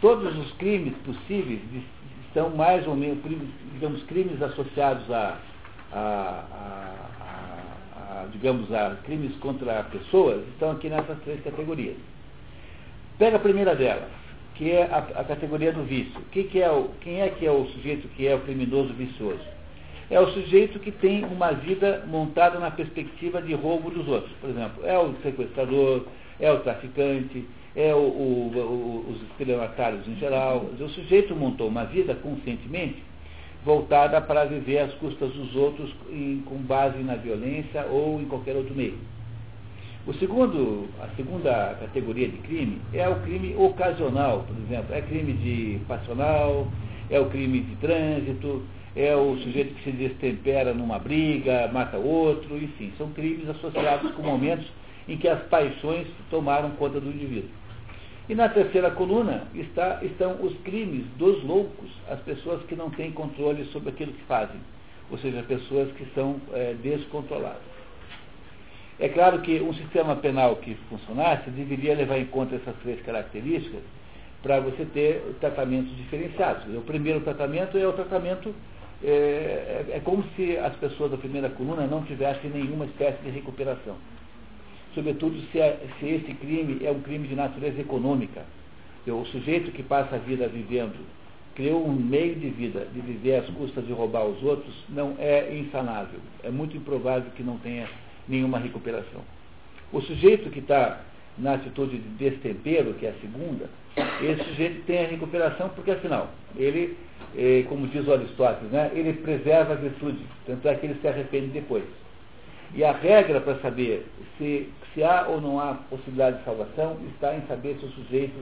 todos os crimes possíveis são mais ou menos, digamos, crimes associados a, a, a, a, digamos, a crimes contra pessoas, estão aqui nessas três categorias. Pega a primeira delas, que é a, a categoria do vício. Que que é o, quem é que é o sujeito que é o criminoso vicioso? É o sujeito que tem uma vida montada na perspectiva de roubo dos outros. Por exemplo, é o sequestrador, é o traficante, é o, o, o, os estelionatários em geral. O sujeito montou uma vida conscientemente voltada para viver às custas dos outros em, com base na violência ou em qualquer outro meio. O segundo, a segunda categoria de crime é o crime ocasional, por exemplo, é crime de passional, é o crime de trânsito, é o sujeito que se destempera numa briga, mata outro, enfim, são crimes associados com momentos em que as paixões tomaram conta do indivíduo. E na terceira coluna está, estão os crimes dos loucos, as pessoas que não têm controle sobre aquilo que fazem, ou seja, pessoas que são é, descontroladas. É claro que um sistema penal que funcionasse deveria levar em conta essas três características para você ter tratamentos diferenciados. O primeiro tratamento é o tratamento, é, é, como se as pessoas da primeira coluna não tivessem nenhuma espécie de recuperação. Sobretudo se, é, se esse crime é um crime de natureza econômica. O sujeito que passa a vida vivendo, criou um meio de vida de viver às custas de roubar os outros, não é insanável. É muito improvável que não tenha nenhuma recuperação. O sujeito que está na atitude de destempero, que é a segunda, esse sujeito tem a recuperação porque, afinal, ele, eh, como diz o Aristóteles, né, ele preserva a virtude, tanto é que ele se arrepende depois. E a regra para saber se, se há ou não há possibilidade de salvação está em saber se o sujeito,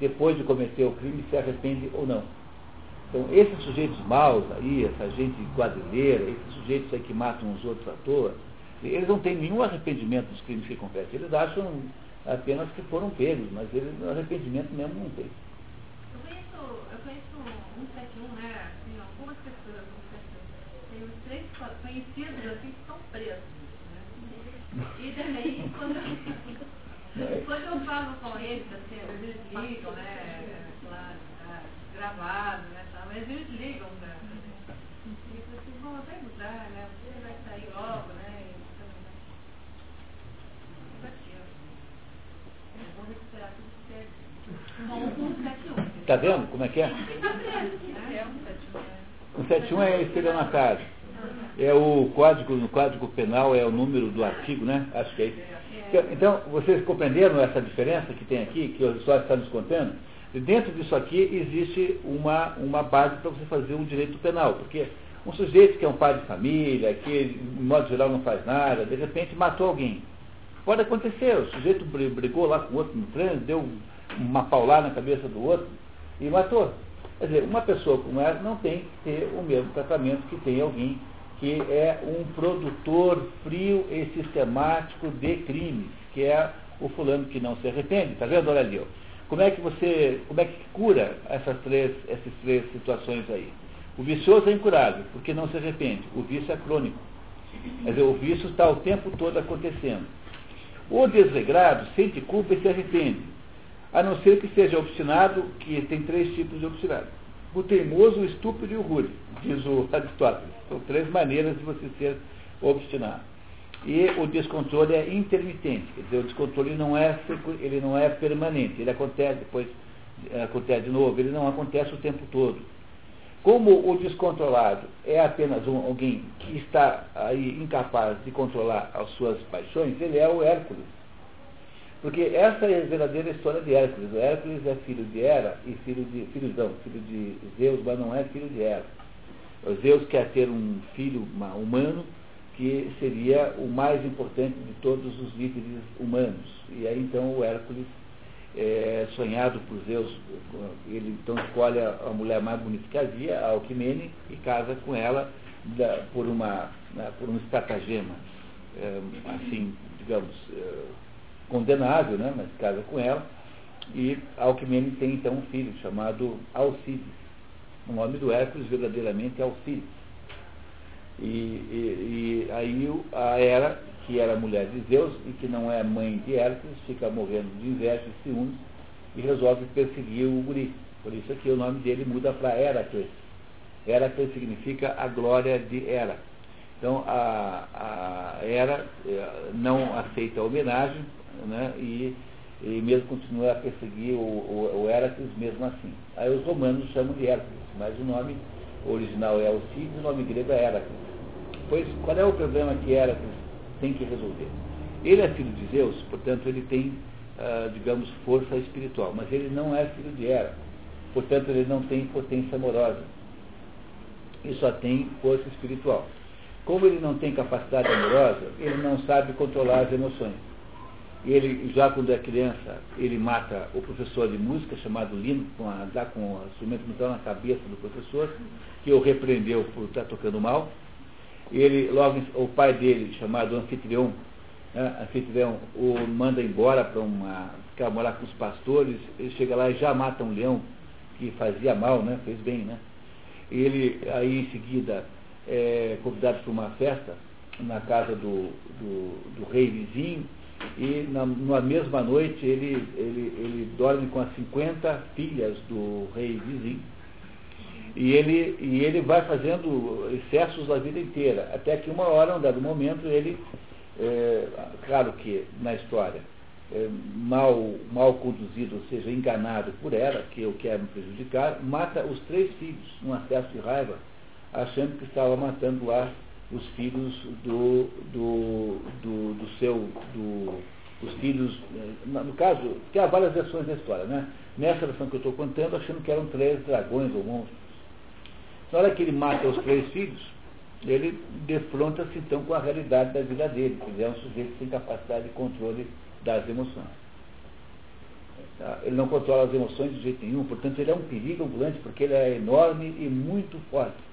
depois de cometer o crime, se arrepende ou não. Então, esses sujeitos maus aí, essa gente quadrilheira, esses sujeitos aí que matam os outros à toa, eles não têm nenhum arrependimento dos crimes que cometem. Eles acham apenas que foram pegos, mas eles arrependimento mesmo não têm. Eu conheço, eu conheço 171, né? Assim, algumas pessoas, 171. Tem uns três conhecidos assim que estão presos. Né? E daí, quando, quando eu falo com eles, assim, eles ligam, né? Lá, tá gravado, né? Mas eles ligam, né? E eu assim, bom, vai mudar, né? Você vai sair logo, né? Está vendo como é que é? 171 é estelionatário. É o código, no código penal é o número do artigo, né? Acho que é isso. Então, vocês compreenderam essa diferença que tem aqui, que o só está nos contando? Dentro disso aqui existe uma, uma base para você fazer um direito penal, porque um sujeito que é um pai de família, que de modo geral não faz nada, de repente matou alguém. Pode acontecer, o sujeito brigou lá com o outro no trânsito, deu uma paulada na cabeça do outro e matou. Quer dizer, uma pessoa como essa não tem que ter o mesmo tratamento que tem alguém que é um produtor frio e sistemático de crimes, que é o fulano que não se arrepende. Está vendo? Olha ali. Ó. Como é que você, como é que cura essas três, essas três situações aí? O vicioso é incurável, porque não se arrepende. O vício é crônico. Quer dizer, o vício está o tempo todo acontecendo. O desregrado sente culpa e se arrepende, a não ser que seja obstinado, que tem três tipos de obstinado. O teimoso, o estúpido e o rude, diz o Aristóteles. São três maneiras de você ser obstinado. E o descontrole é intermitente, quer dizer, o descontrole não é, ele não é permanente, ele acontece depois, acontece de novo, ele não acontece o tempo todo. Como o descontrolado é apenas um, alguém que está aí incapaz de controlar as suas paixões, ele é o Hércules. Porque essa é a verdadeira história de Hércules. O Hércules é filho de Hera e filho de. filho, filho de Zeus, mas não é filho de Hera. O Zeus quer ter um filho humano que seria o mais importante de todos os líderes humanos. E aí então o Hércules é, sonhado por Zeus, ele então escolhe a, a, mulher mais bonita que havia, a Alquimene, e casa com ela da, por, uma, né, por um estratagema, é, assim, digamos, é, condenável, né, mas casa com ela, e a Alquimene tem então um filho chamado Alcides. O nome do Hércules verdadeiramente é Alcides. E, e, e aí a Hera que era mulher de Zeus e que não é mãe de Hércules, fica morrendo de inveja e ciúmes e resolve perseguir o guri. Por isso aqui o nome dele muda para Heracles. Heracles significa a glória de Hera. Então a, a Hera eh, não aceita a homenagem né, e, e mesmo continua a perseguir o, o, o mesmo assim. Aí os romanos chamam de Hércules, mas o nome original é Alcides, o nome grego é Heracles. Pois qual é o problema que Heracles tem que resolver? Ele é filho de Zeus, portanto ele tem, ah, digamos, força espiritual, mas ele não é filho de Hera, portanto ele não tem potência amorosa e só tem força espiritual. Como ele não tem capacidade amorosa, ele não sabe controlar as emoções. Ele, já quando é criança, ele mata o professor de música, chamado Lino, com a, dá com o instrumento musical na cabeça do professor, que o repreendeu por estar tocando mal. Ele, logo, o pai dele, chamado Anfitrião, né, Anfitrião o manda embora para uma. ficar morar com os pastores, ele chega lá e já mata um leão que fazia mal, né? Fez bem, né? Ele aí em seguida é convidado para uma festa na casa do, do, do rei vizinho e na, na, mesma noite ele, ele, ele dorme com as 50 filhas do rei vizinho. E ele, e ele vai fazendo excessos a vida inteira, até que uma hora, um dado momento, ele, é, claro que na história, é, mal, mal conduzido, ou seja, enganado por ela, que é o que é me prejudicar, mata os três filhos, num acesso de raiva, achando que estava matando lá os filhos do, do, do, do seu, do, os filhos, eh, no caso, que há várias versões da história, né? Nessa versão que eu estou contando, achando que eram três dragões ou monstros. Na hora que ele mata os três filhos, ele defronta-se então com a realidade da vida dele, que ele é um sujeito sem capacidade de controle das emoções. Tá? Ele não controla as emoções de jeito nenhum, portanto ele é um perigo ambulante, porque ele é enorme e muito forte.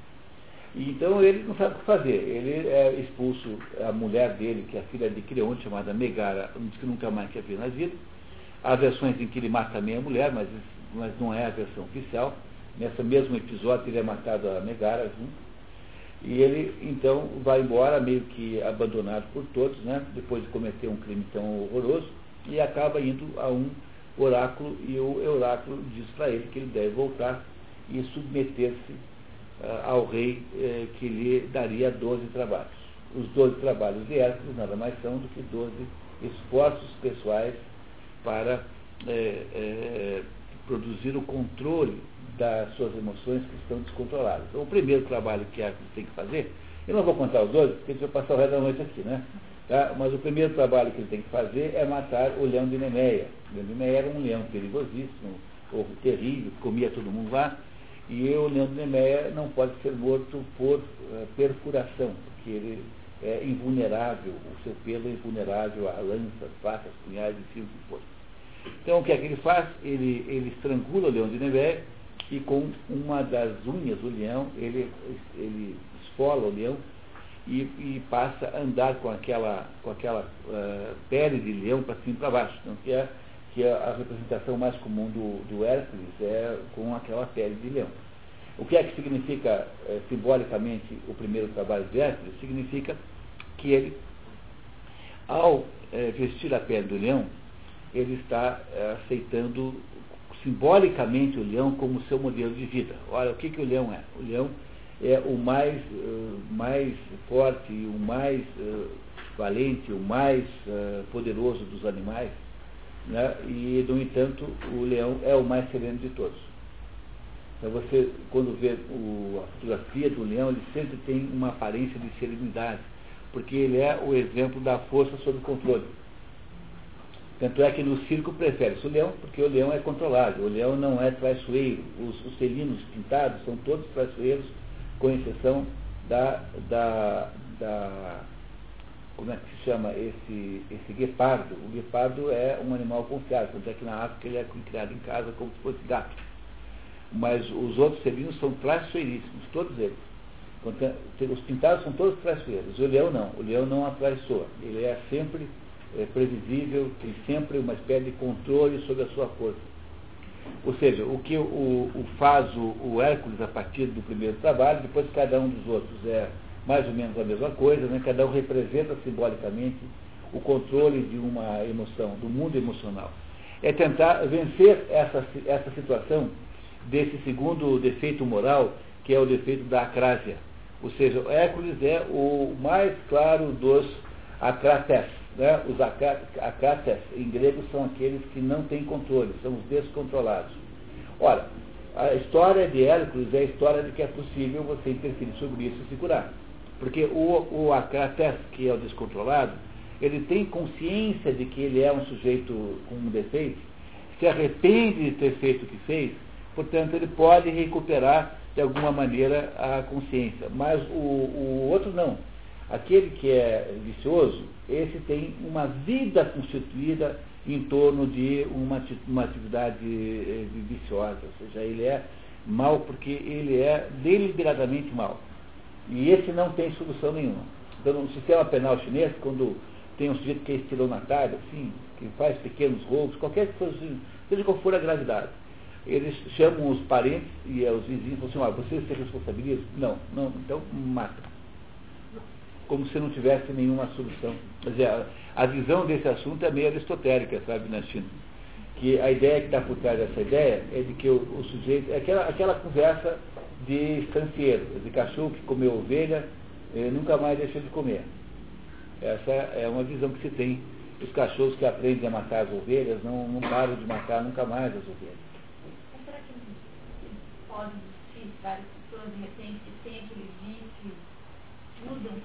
Então ele não sabe o que fazer. Ele é expulso, a mulher dele, que é a filha de Creonte, chamada Megara, diz que nunca mais quer ver na vida. Há versões em que ele mata também a mulher, mas, mas não é a versão oficial. Nesse mesmo episódio ele é matado a Megara junto. E ele então vai embora, meio que abandonado por todos, né? depois de cometer um crime tão horroroso, e acaba indo a um oráculo, e o oráculo diz para ele que ele deve voltar e submeter-se ao rei uh, que lhe daria 12 trabalhos. Os 12 trabalhos de Hércules nada mais são do que 12 esforços pessoais para uh, produzir o controle das suas emoções que estão descontroladas. Então, o primeiro trabalho que Hércules tem que fazer, eu não vou contar os 12, porque a gente vai passar o resto da noite aqui, né? Tá? Mas o primeiro trabalho que ele tem que fazer é matar o leão de Nemeia. O leão de Nemeia era um leão perigosíssimo, ou terrível, comia todo mundo lá. E o de Nemeia não pode ser morto por uh, perfuração, porque ele é invulnerável, o seu pelo é invulnerável a lanças, facas, punhais e fios de fogo. Então o que é que ele faz? Ele, ele estrangula o leão de Nemeia e com uma das unhas do leão, ele, ele esfola o leão e, e passa a andar com aquela, com aquela uh, pele de leão para cima e para baixo. Então, que é que a representação mais comum do, do Hércules é com aquela pele de leão. O que é que significa é, simbolicamente o primeiro trabalho de Hércules? Significa que ele, ao é, vestir a pele do leão, ele está é, aceitando simbolicamente o leão como seu modelo de vida. Olha, o que, que o leão é? O leão é o mais, uh, mais forte, o mais uh, valente, o mais uh, poderoso dos animais né? e, no entanto, o leão é o mais sereno de todos. Então você, quando vê o, a fotografia do leão, ele sempre tem uma aparência de serenidade, porque ele é o exemplo da força sob controle. Tanto é que no circo prefere-se o leão, porque o leão é controlado, o leão não é traiçoeiro. Os, os felinos pintados são todos traiçoeiros, com exceção da, da, da como é que se chama esse, esse guepardo? O guepardo é um animal confiável, tanto é que na África ele é criado em casa como se fosse gato. Mas os outros felinos são traiçoeiríssimos, todos eles. Os pintados são todos traiçoeiros. O leão não. O leão não atraiçoa. Ele é sempre é, previsível, tem sempre uma espécie de controle sobre a sua força. Ou seja, o que o, o faz o, o Hércules a partir do primeiro trabalho, depois cada um dos outros é mais ou menos a mesma coisa, né? cada um representa simbolicamente o controle de uma emoção, do mundo emocional. É tentar vencer essa, essa situação desse segundo defeito moral, que é o defeito da acrásia. Ou seja, Hércules é o mais claro dos acrates. Né? Os acrates, em grego, são aqueles que não têm controle, são os descontrolados. Ora, A história de Hércules é a história de que é possível você interferir sobre isso e se curar. Porque o, o Acrates, que é o descontrolado, ele tem consciência de que ele é um sujeito com um defeito, se arrepende de ter feito o que fez, portanto ele pode recuperar de alguma maneira a consciência. Mas o, o outro não. Aquele que é vicioso, esse tem uma vida constituída em torno de uma, uma atividade eh, viciosa, ou seja, ele é mal porque ele é deliberadamente mal. E esse não tem solução nenhuma. Então, no sistema penal chinês, quando tem um sujeito que é estilionatário, assim, que faz pequenos roubos, qualquer coisa, seja qual for a gravidade, eles chamam os parentes e os vizinhos e falam assim, ah, você se responsabiliza? Não, não, então mata como se não tivesse nenhuma solução. Quer dizer, a, a visão desse assunto é meio aristotélica, sabe, na China. Que a ideia que está por trás dessa ideia é de que o, o sujeito, é aquela, aquela conversa de estancieiro, de cachorro que comeu ovelha, eh, nunca mais deixa de comer. Essa é uma visão que se tem. Os cachorros que aprendem a matar as ovelhas não, não param de matar nunca mais as ovelhas. Mas será que podem existir várias pessoas, de repente, aquele vício,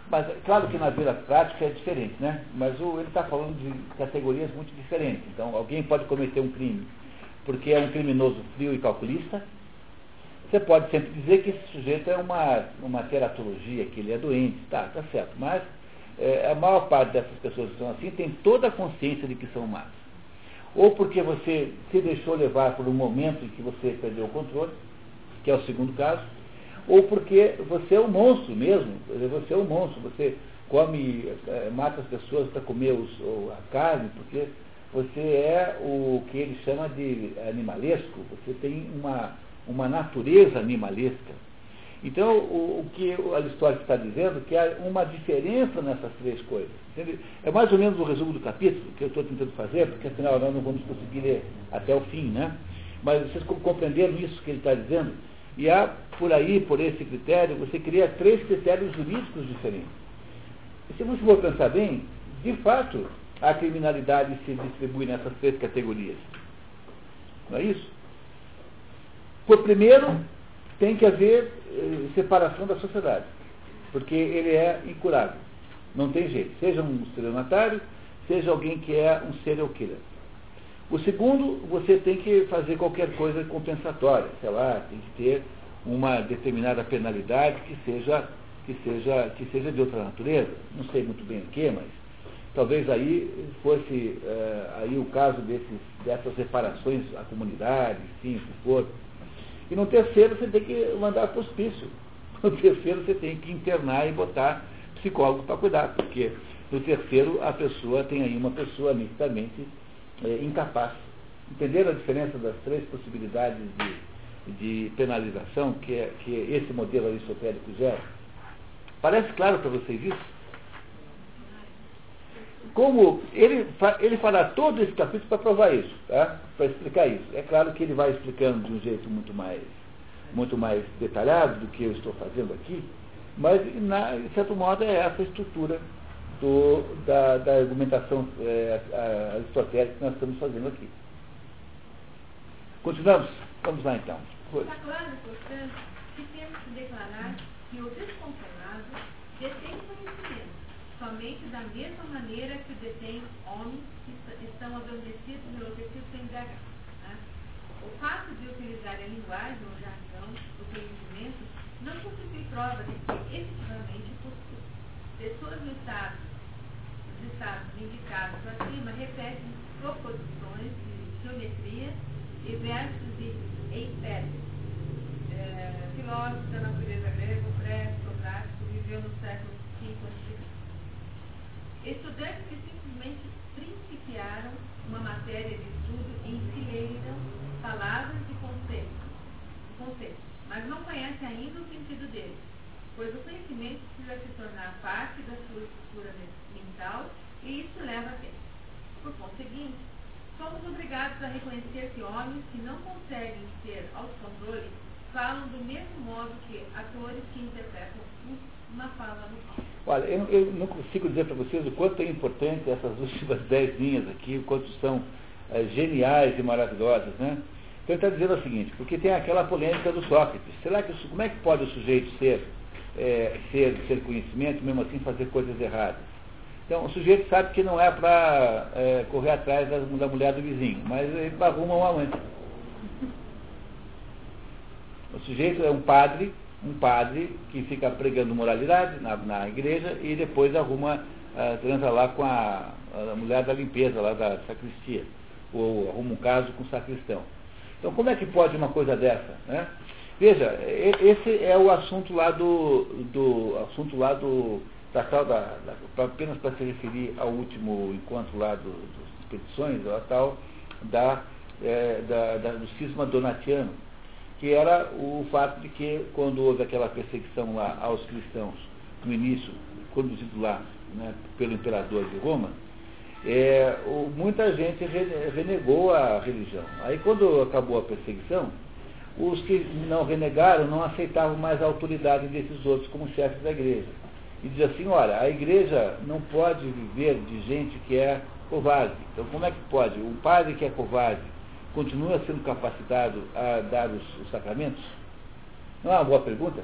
mas claro que na vida prática é diferente, né? Mas o, ele está falando de categorias muito diferentes. Então, alguém pode cometer um crime porque é um criminoso frio e calculista. Você pode sempre dizer que esse sujeito é uma, uma teratologia, que ele é doente. Tá, tá certo. Mas é, a maior parte dessas pessoas que são assim tem toda a consciência de que são más. Ou porque você se deixou levar por um momento em que você perdeu o controle, que é o segundo caso, ou porque você é um monstro mesmo, você é um monstro, você come, é, mata as pessoas para comer os, a carne, porque você é o que ele chama de animalesco, você tem uma, uma natureza animalesca. Então, o, o que Aristóteles está dizendo é que há uma diferença nessas três coisas. Entende? É mais ou menos o resumo do capítulo que eu estou tentando fazer, porque afinal nós não vamos conseguir ler até o fim, né? Mas vocês compreenderam isso que ele está dizendo? E há, por aí, por esse critério, você cria três critérios jurídicos diferentes. E se você for pensar bem, de fato, a criminalidade se distribui nessas três categorias. Não é isso? Por primeiro, tem que haver eh, separação da sociedade, porque ele é incurável. Não tem jeito. Seja um estelionatário, seja alguém que é um serial killer. O segundo, você tem que fazer qualquer coisa compensatória, sei lá, tem que ter uma determinada penalidade que seja, que seja, que seja de outra natureza. Não sei muito bem o que, mas talvez aí fosse é, aí o caso desses, dessas reparações à comunidade, enfim, o que for. E no terceiro você tem que mandar para o hospício. No terceiro você tem que internar e botar psicólogo para cuidar, porque no terceiro a pessoa tem aí uma pessoa nitidamente é, incapaz. Entenderam a diferença das três possibilidades de, de penalização que, é, que esse modelo aristotélico gera? Parece claro para vocês isso? Como ele, ele fará todo esse capítulo para provar isso, tá? para explicar isso. É claro que ele vai explicando de um jeito muito mais, muito mais detalhado do que eu estou fazendo aqui, mas, na, de certo modo, é essa a estrutura do, da, da, argumentação é, aristotélica que nós estamos fazendo aqui. Continuamos? Vamos lá então. Está claro, portanto, que temos que declarar que o desconsolado detém somente da mesma maneira que o detém homens que estão adormecidos enlouquecidos sem embriagados. Né? O fato de utilizar a linguagem ou jargão do conhecimento não constitui prova de que efetivamente possui. Pessoas no estado os estados indicados acima repetem proposições de geometria e versos de Eipedes. É, filósofo da natureza grego, pré-socrático, viveu no século V a.C. Estudantes que simplesmente principiaram uma matéria de estudo e palavras e conceitos, conceitos, mas não conhecem ainda o sentido deles, pois o conhecimento precisa se tornar parte da sua estrutura mental e isso leva tempo. Por conseguinte, somos obrigados a reconhecer que homens que não conseguem ter autocontrole falam do mesmo modo que atores que interpretam uma fala palco. Olha, eu, eu, não consigo dizer para vocês o quanto é importante essas últimas dez linhas aqui, o quanto são é, geniais e maravilhosas, né? Então ele está dizendo o seguinte, porque tem aquela polêmica do Sócrates. Será que, como é que pode o sujeito ser, é, ser, ser conhecimento, mesmo assim fazer coisas erradas? Então o sujeito sabe que não é para é, correr atrás da, da, mulher do vizinho, mas ele arruma um amante. O sujeito é um padre, um padre que fica pregando moralidade na, na igreja e depois arruma, uh, transa lá com a, a mulher da limpeza lá da sacristia, ou arruma um caso com o sacristão. Então, como é que pode uma coisa dessa? Né? Veja, esse é o assunto lá do, do assunto lá do da tal da, da apenas para se referir ao último encontro lá do, dos expedições, a tal da, é, da, da, do cisma donatiano, que era o fato de que quando houve aquela perseguição lá aos cristãos no início, conduzido lá né, pelo imperador de Roma, é, o, muita gente renegou a religião. Aí quando acabou a perseguição, os que não renegaram não aceitavam mais a autoridade desses outros como chefes da igreja. E diz assim, olha, a igreja não pode viver de gente que é covarde. Então como é que pode? Um padre que é covarde continua sendo capacitado a dar os, os sacramentos? Não é uma boa pergunta?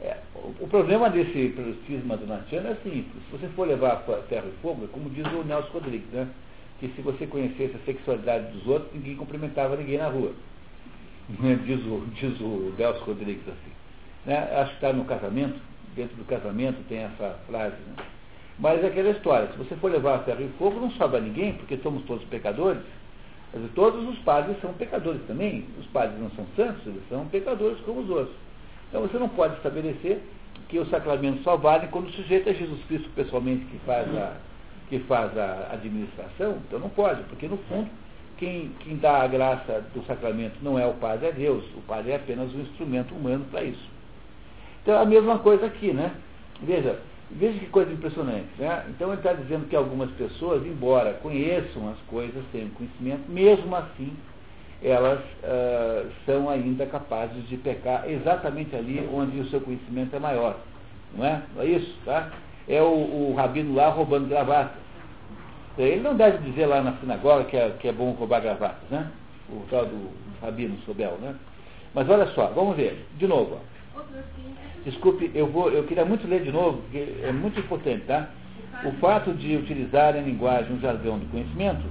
É, o, o, problema desse cisma donatiano é simples. Se você for levar ferro e fogo, é como diz o Nelson Rodrigues, né? que se você conhecesse a sexualidade dos outros, ninguém cumprimentava ninguém na rua. diz, o, diz o Nelson Rodrigues assim. Né? Acho que está no casamento, dentro do casamento tem essa frase. Né? Mas é aquela história, se você for levar a ferro e fogo, não sobra ninguém, porque somos todos pecadores. Todos os padres são pecadores também. Os padres não são santos, eles são pecadores como os outros. Então você não pode estabelecer que os sacramentos só valem quando o sujeito é Jesus Cristo pessoalmente que faz a, que faz a administração. Então não pode, porque no fundo quem, quem dá a graça do sacramento não é o padre, é Deus. O padre é apenas um instrumento humano para isso. Então é a mesma coisa aqui, né? Veja, veja que coisa impressionante. Né? Então ele está dizendo que algumas pessoas, embora conheçam as coisas, tenham conhecimento, mesmo assim elas uh, são ainda capazes de pecar exatamente ali onde o seu conhecimento é maior. Não é? Não é isso, tá? É o, o rabino lá roubando gravatas. Ele não deve dizer lá na sinagoga que é, que é bom roubar gravatas, né? O tal do rabino Sobel, né? Mas olha só, vamos ver, de novo. Ó. Desculpe, eu, vou, eu queria muito ler de novo, porque é muito importante, tá? O fato de utilizar em linguagem um jargão do conhecimento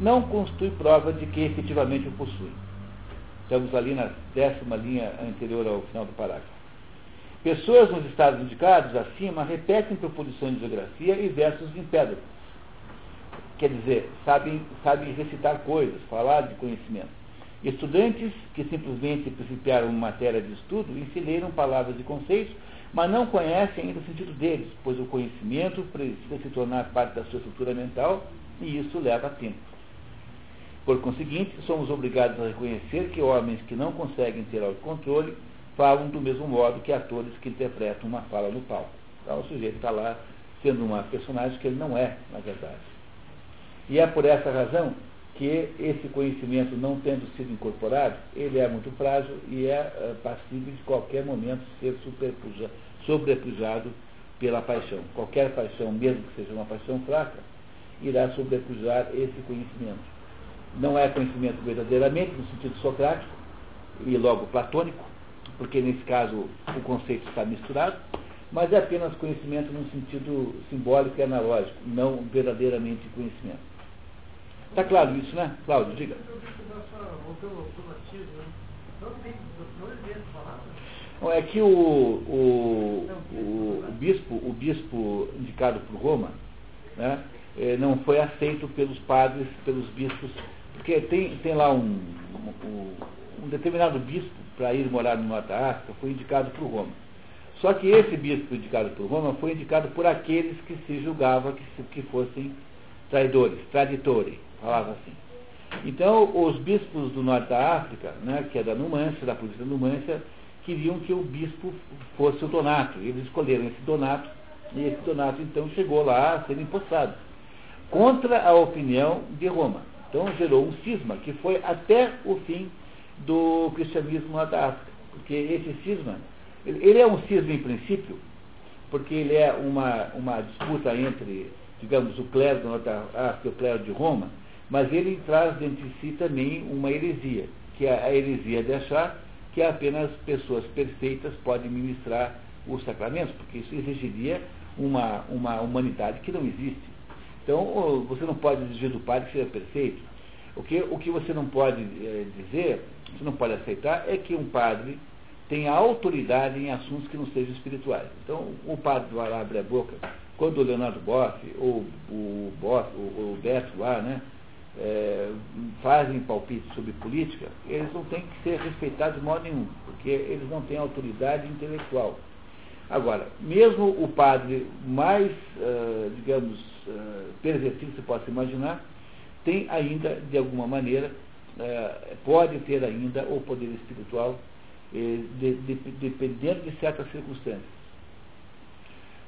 não constitui prova de que efetivamente o possui. Estamos ali na décima linha anterior ao final do parágrafo. Pessoas nos estados indicados acima repetem proposições de geografia e versos pedra. Quer dizer, sabem, sabem recitar coisas, falar de conhecimento. Estudantes que simplesmente principiaram uma matéria de estudo ensineiram palavras e conceitos, mas não conhecem ainda o sentido deles, pois o conhecimento precisa se tornar parte da sua estrutura mental e isso leva tempo. Por conseguinte, somos obrigados a reconhecer que homens que não conseguem ter autocontrole falam do mesmo modo que atores que interpretam uma fala no palco. Então o sujeito está lá sendo uma personagem que ele não é, na verdade. E é por essa razão que esse conhecimento não tendo sido incorporado, ele é muito frágil e é uh, passível de qualquer momento ser sobrepujado pela paixão. Qualquer paixão, mesmo que seja uma paixão fraca, irá sobrepujar esse conhecimento não é conhecimento verdadeiramente, no sentido socrático, e logo platônico, porque nesse caso o conceito está misturado, mas é apenas conhecimento num sentido simbólico e analógico, não verdadeiramente conhecimento. Está claro isso, né? Cláudio, diga. É que o, o, o, o, bispo, o bispo indicado por Roma, né, eh, não foi aceito pelos padres, pelos bispos porque tem, tem lá um, um, um determinado bispo para ir morar no da África, foi indicado por Roma. Só que esse bispo indicado por Roma foi indicado por aqueles que se julgava que, que fossem traidores, traditores, falava assim. Então, os bispos do norte da África, né, que é da Numância, da polícia da Numância, queriam que o bispo fosse o Donato. Eles escolheram esse Donato, e esse Donato então chegou lá a ser empossado, contra a opinião de Roma. Então gerou um cisma que foi até o fim do cristianismo na África. Porque esse cisma, ele é um cisma em princípio, porque ele é uma, uma disputa entre, digamos, o clero do Norte da África e o clero de Roma, Mas ele traz dentro de si também uma heresia, que é a heresia de achar que apenas pessoas perfeitas podem ministrar os sacramentos, porque isso exigiria uma, uma humanidade que não existe. Então, você não pode exigir do padre que seja perfeito. O que, o que você não pode é, dizer, você não pode aceitar, é que um padre tenha autoridade em assuntos que não sejam espirituais. Então, o padre lá abrir a boca, quando o Leonardo Boff, ou o, Boff, o, o Beto lá, né, é, fazem palpites sobre política, eles não têm que ser respeitados de modo nenhum, porque eles não têm autoridade intelectual. Agora, mesmo o padre mais, uh, digamos, uh, pervertido que você possa imaginar, tem ainda, de alguma maneira, uh, pode ter ainda o poder espiritual, de, de, dependendo de certas circunstâncias.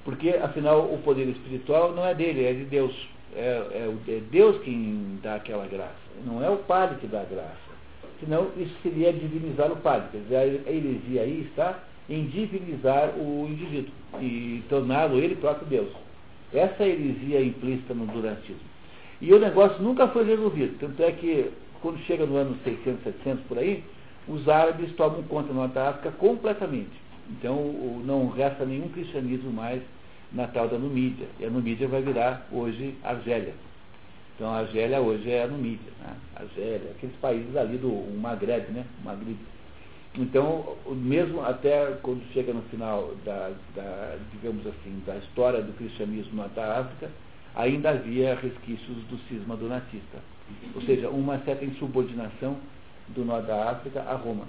Porque, afinal, o poder espiritual não é dele, é de Deus. É, é, é Deus quem dá aquela graça, não é o padre que dá a graça. Senão, isso seria divinizar o padre. Quer dizer, a heresia aí está em divinizar o indivíduo e torná-lo ele próprio Deus. Essa é heresia implícita no durantismo. E o negócio nunca foi resolvido. Tanto é que, quando chega no ano 600, 700 por aí, os árabes tomam conta da África completamente. Então, não resta nenhum cristianismo mais na tal da Numídia. E a Numídia vai virar hoje Argélia. Então, a Argélia hoje é a Numídia. Né? Argélia, aqueles países ali do Maghreb, né? Maghreb. Então, mesmo até quando chega no final da, da, digamos assim, da história do cristianismo na África, ainda havia resquícios do cisma donatista. Ou seja, uma certa insubordinação do norte da África a Roma,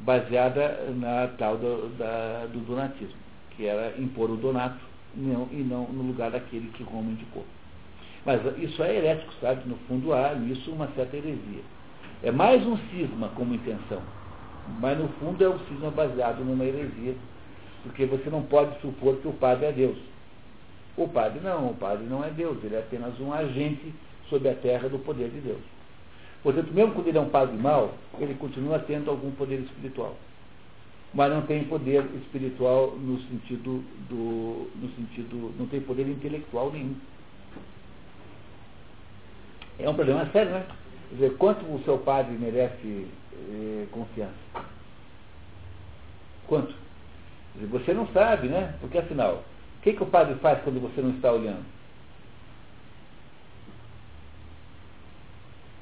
baseada na tal do, da, do donatismo, que era impor o donato não, e não no lugar daquele que Roma indicou. Mas isso é herético, sabe? No fundo há nisso uma certa heresia. É mais um cisma como intenção mas no fundo é um cisma baseado numa heresia, porque você não pode supor que o padre é Deus. O padre não, o padre não é Deus, ele é apenas um agente sobre a terra do poder de Deus. Portanto, mesmo quando ele é um padre mau, ele continua tendo algum poder espiritual. Mas não tem poder espiritual no sentido do. no sentido. não tem poder intelectual nenhum. É um problema sério, né? Quer dizer, quanto o seu padre merece eh, confiança? Quanto? Dizer, você não sabe, né? Porque afinal, o que, que o padre faz quando você não está olhando?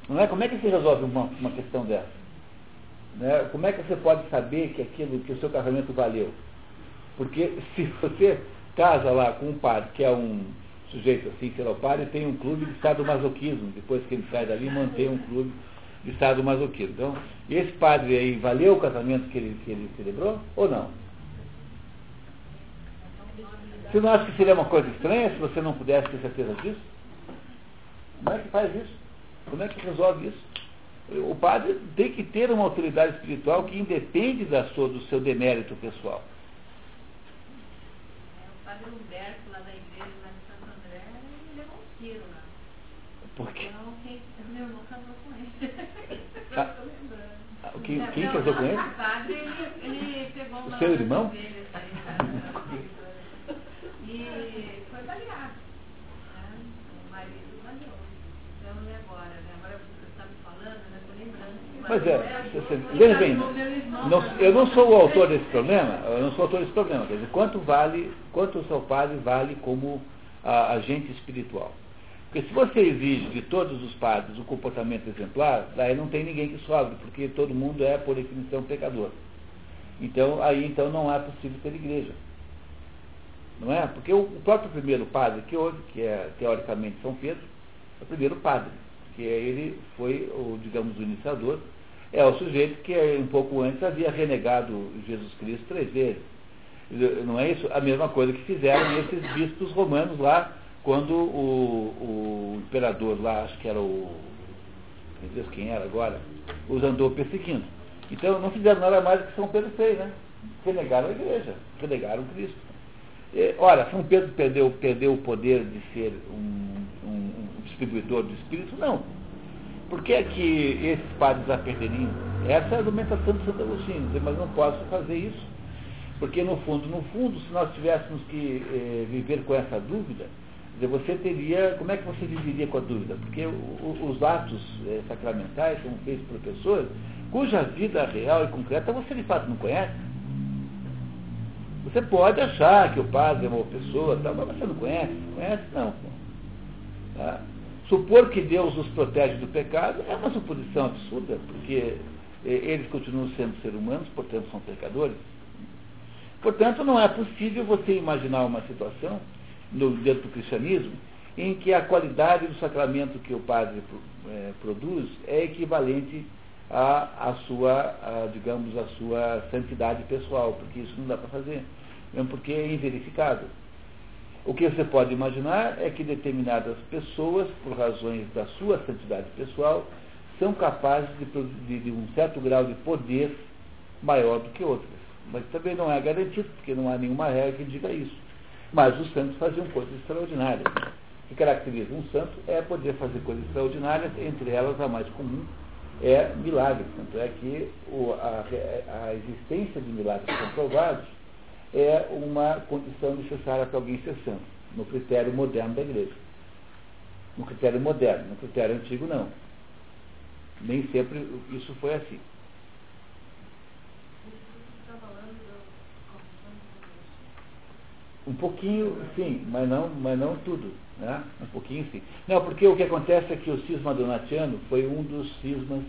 Não é? Como é que se resolve uma, uma questão dessa? Né? Como é que você pode saber que aquilo, que o seu casamento valeu? Porque se você casa lá com um padre que é um sujeito assim, sei lá, o padre tem um clube de sadomasoquismo, depois que ele sai dali mantém um clube de sadomasoquismo. Então, esse padre aí valeu o casamento que ele, que ele celebrou ou não? Você não acha que seria uma coisa estranha se você não pudesse ter certeza disso? Como é que faz isso? Como é que resolve isso? O padre tem que ter uma autoridade espiritual que independe da sua, do seu demérito pessoal. É, o padre Humberto, lá da igreja, lá de Santo André, ele levou um tiro lá. Por quê? Então, quem, meu irmão casou com ele. Ah, quem, quem não, casou com ele? Padre, ele, ele pegou o seu irmão? Dele, assim, e foi baleado. Né? O marido baleou. Então, e agora? Né? Agora você está me falando, né? Estou lembrando. Mas é, veja bem, não, eu não sou o autor desse problema, eu não sou o autor desse problema. Quer dizer, quanto vale, quanto o seu padre vale como agente espiritual? Porque se você exige de todos os padres o comportamento exemplar, daí não tem ninguém que sobe, porque todo mundo é, por definição, pecador. Então, aí então não é possível ter igreja. Não é? Porque o, o próprio primeiro padre que houve, que é teoricamente São Pedro, é o primeiro padre, que ele foi, o, digamos, o iniciador, é o sujeito que um pouco antes havia renegado Jesus Cristo três vezes. Não é isso? A mesma coisa que fizeram esses bispos romanos lá, quando o, o imperador lá, acho que era o. Meu Deus, quem era agora? Os andou perseguindo. Então não fizeram nada mais do que São Pedro fez, né? Renegaram a igreja, renegaram Cristo. E, ora, São Pedro perdeu, perdeu o poder de ser um, um, um distribuidor do Espírito? Não. Por que é que esses padres a perderiam? Essa é a argumentação de Santo Agostinho, mas não posso fazer isso. Porque no fundo, no fundo, se nós tivéssemos que eh, viver com essa dúvida, você teria, como é que você viveria com a dúvida? Porque os atos é, sacramentais são feitos por pessoas cuja vida real e concreta você de fato não conhece. Você pode achar que o padre é uma pessoa, tal, mas você não conhece. Conhece? Não. Tá? Supor que Deus os protege do pecado é uma suposição absurda, porque é, eles continuam sendo seres humanos, portanto são pecadores. Portanto, não é possível você imaginar uma situação no, dentro do cristianismo, em que a qualidade do sacramento que o padre é, produz é equivalente à, sua, digamos, à sua santidade pessoal, porque isso não dá para fazer, mesmo porque é inverificável. O que você pode imaginar é que determinadas pessoas, por razões da sua santidade pessoal, são capazes de, de, de um certo grau de poder maior do que outras. Mas também não é garantido, porque não há nenhuma regra que diga isso. Mas os santos faziam coisas extraordinárias. O que caracteriza um santo é poder fazer coisas extraordinárias, entre elas a mais comum é milagres. Tanto é que o, a, a, existência de milagres comprovados é uma condição necessária para alguém ser santo, no critério moderno da igreja. No critério moderno, no critério antigo não. Nem sempre isso foi assim. Um pouquinho, sim, mas não, mas não tudo. Né? Um pouquinho, sim. Não, porque o que acontece é que o cisma donatiano foi um dos cismas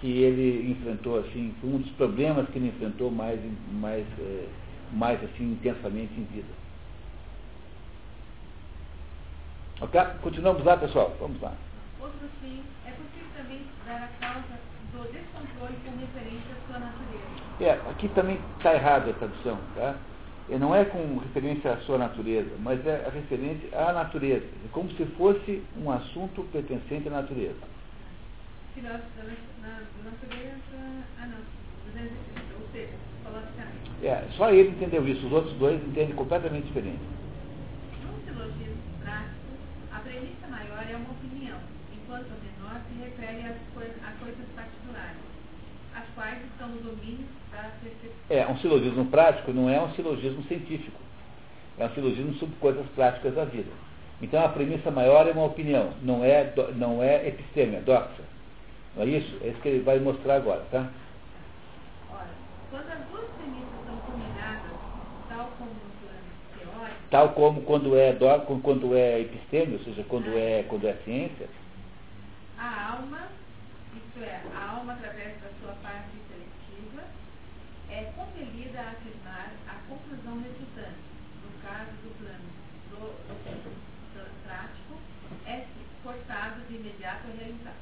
que ele enfrentou, assim, foi um dos problemas que ele enfrentou mais, mais, é, mais assim, intensamente em vida. Ok? Continuamos lá, pessoal. Vamos lá. Outro sim, é possível também dar a causa do descontrole com referência à sua natureza. É, aqui também está errada a tradução, tá? não é com referência à sua natureza, mas é referente à natureza, é como se fosse um assunto pertencente à natureza. É, só ele entendeu isso, os outros dois entendem completamente diferente. No silogismo prático, a premissa maior é uma opinião, enquanto a menor se refere a coisas particulares, as quais estão no domínio é, um silogismo prático não é um silogismo científico. É um silogismo sobre coisas práticas da vida. Então a premissa maior é uma opinião, não é, não é episteme, é doxa. Não é isso? É isso que ele vai mostrar agora, tá? Ora, quando as duas premissas são combinadas, tal como no plano teórico. Tal como quando é, do, quando é episteme, ou seja, quando é, quando é ciência. A alma, isto é, a alma através da sua parte é compelida a afirmar a conclusão resultante, no caso do plano do, prático, é forçado de imediato a realizar.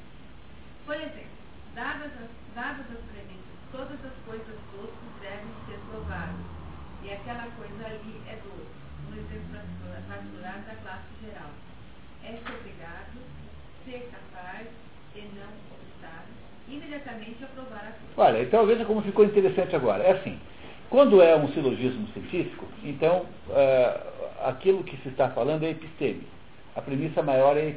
Por exemplo, dadas as, premissas, todas as coisas doces devem ser provadas, e aquela coisa ali é doce, exemplo particular da classe geral. É ser obrigado, ser capaz e não imediatamente aprovar a coisa. Olha, então veja como ficou interessante agora. É assim, quando é um silogismo científico, então uh, aquilo que se está falando é episteme. A premissa maior é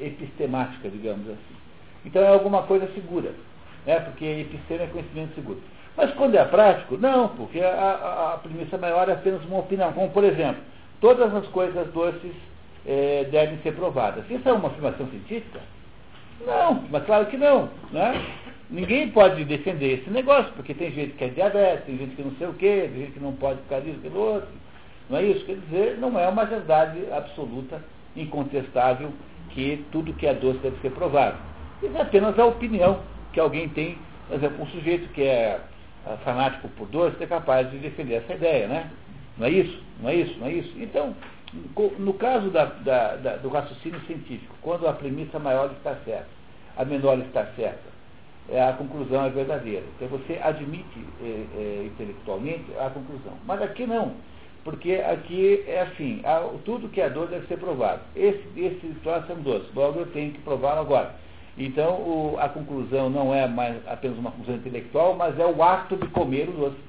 epistemática, digamos assim. Então é alguma coisa segura, né? porque episteme é conhecimento seguro. Mas quando é prático, não, porque a, a, a premissa maior é apenas uma opinião. Como, por exemplo, todas as coisas doces eh, devem ser provadas. Isso é uma afirmação científica? Não, mas claro que não. Né? Ninguém pode defender esse negócio, porque tem gente que é diabetes, tem gente que não sei o quê, tem gente que não pode ficar disso, pelo outro. Não é isso? Quer dizer, não é uma verdade absoluta, incontestável, que tudo que é doce deve ser provado. Isso é apenas a opinião que alguém tem, por exemplo, um sujeito que é fanático por doce é capaz de defender essa ideia, né? Não é isso? Não é isso? Não é isso? Então, no caso da, da, da, do raciocínio científico, quando a premissa maior está certa, a menor está certa, é, a conclusão é verdadeira. Então você admite é, é, intelectualmente a conclusão. Mas aqui não, porque aqui é assim, tudo que é doce deve ser provado. Esse, esse troço é um doce, logo eu tenho que prová-lo agora. Então o, a conclusão não é mais apenas uma conclusão intelectual, mas é o ato de comer o doce.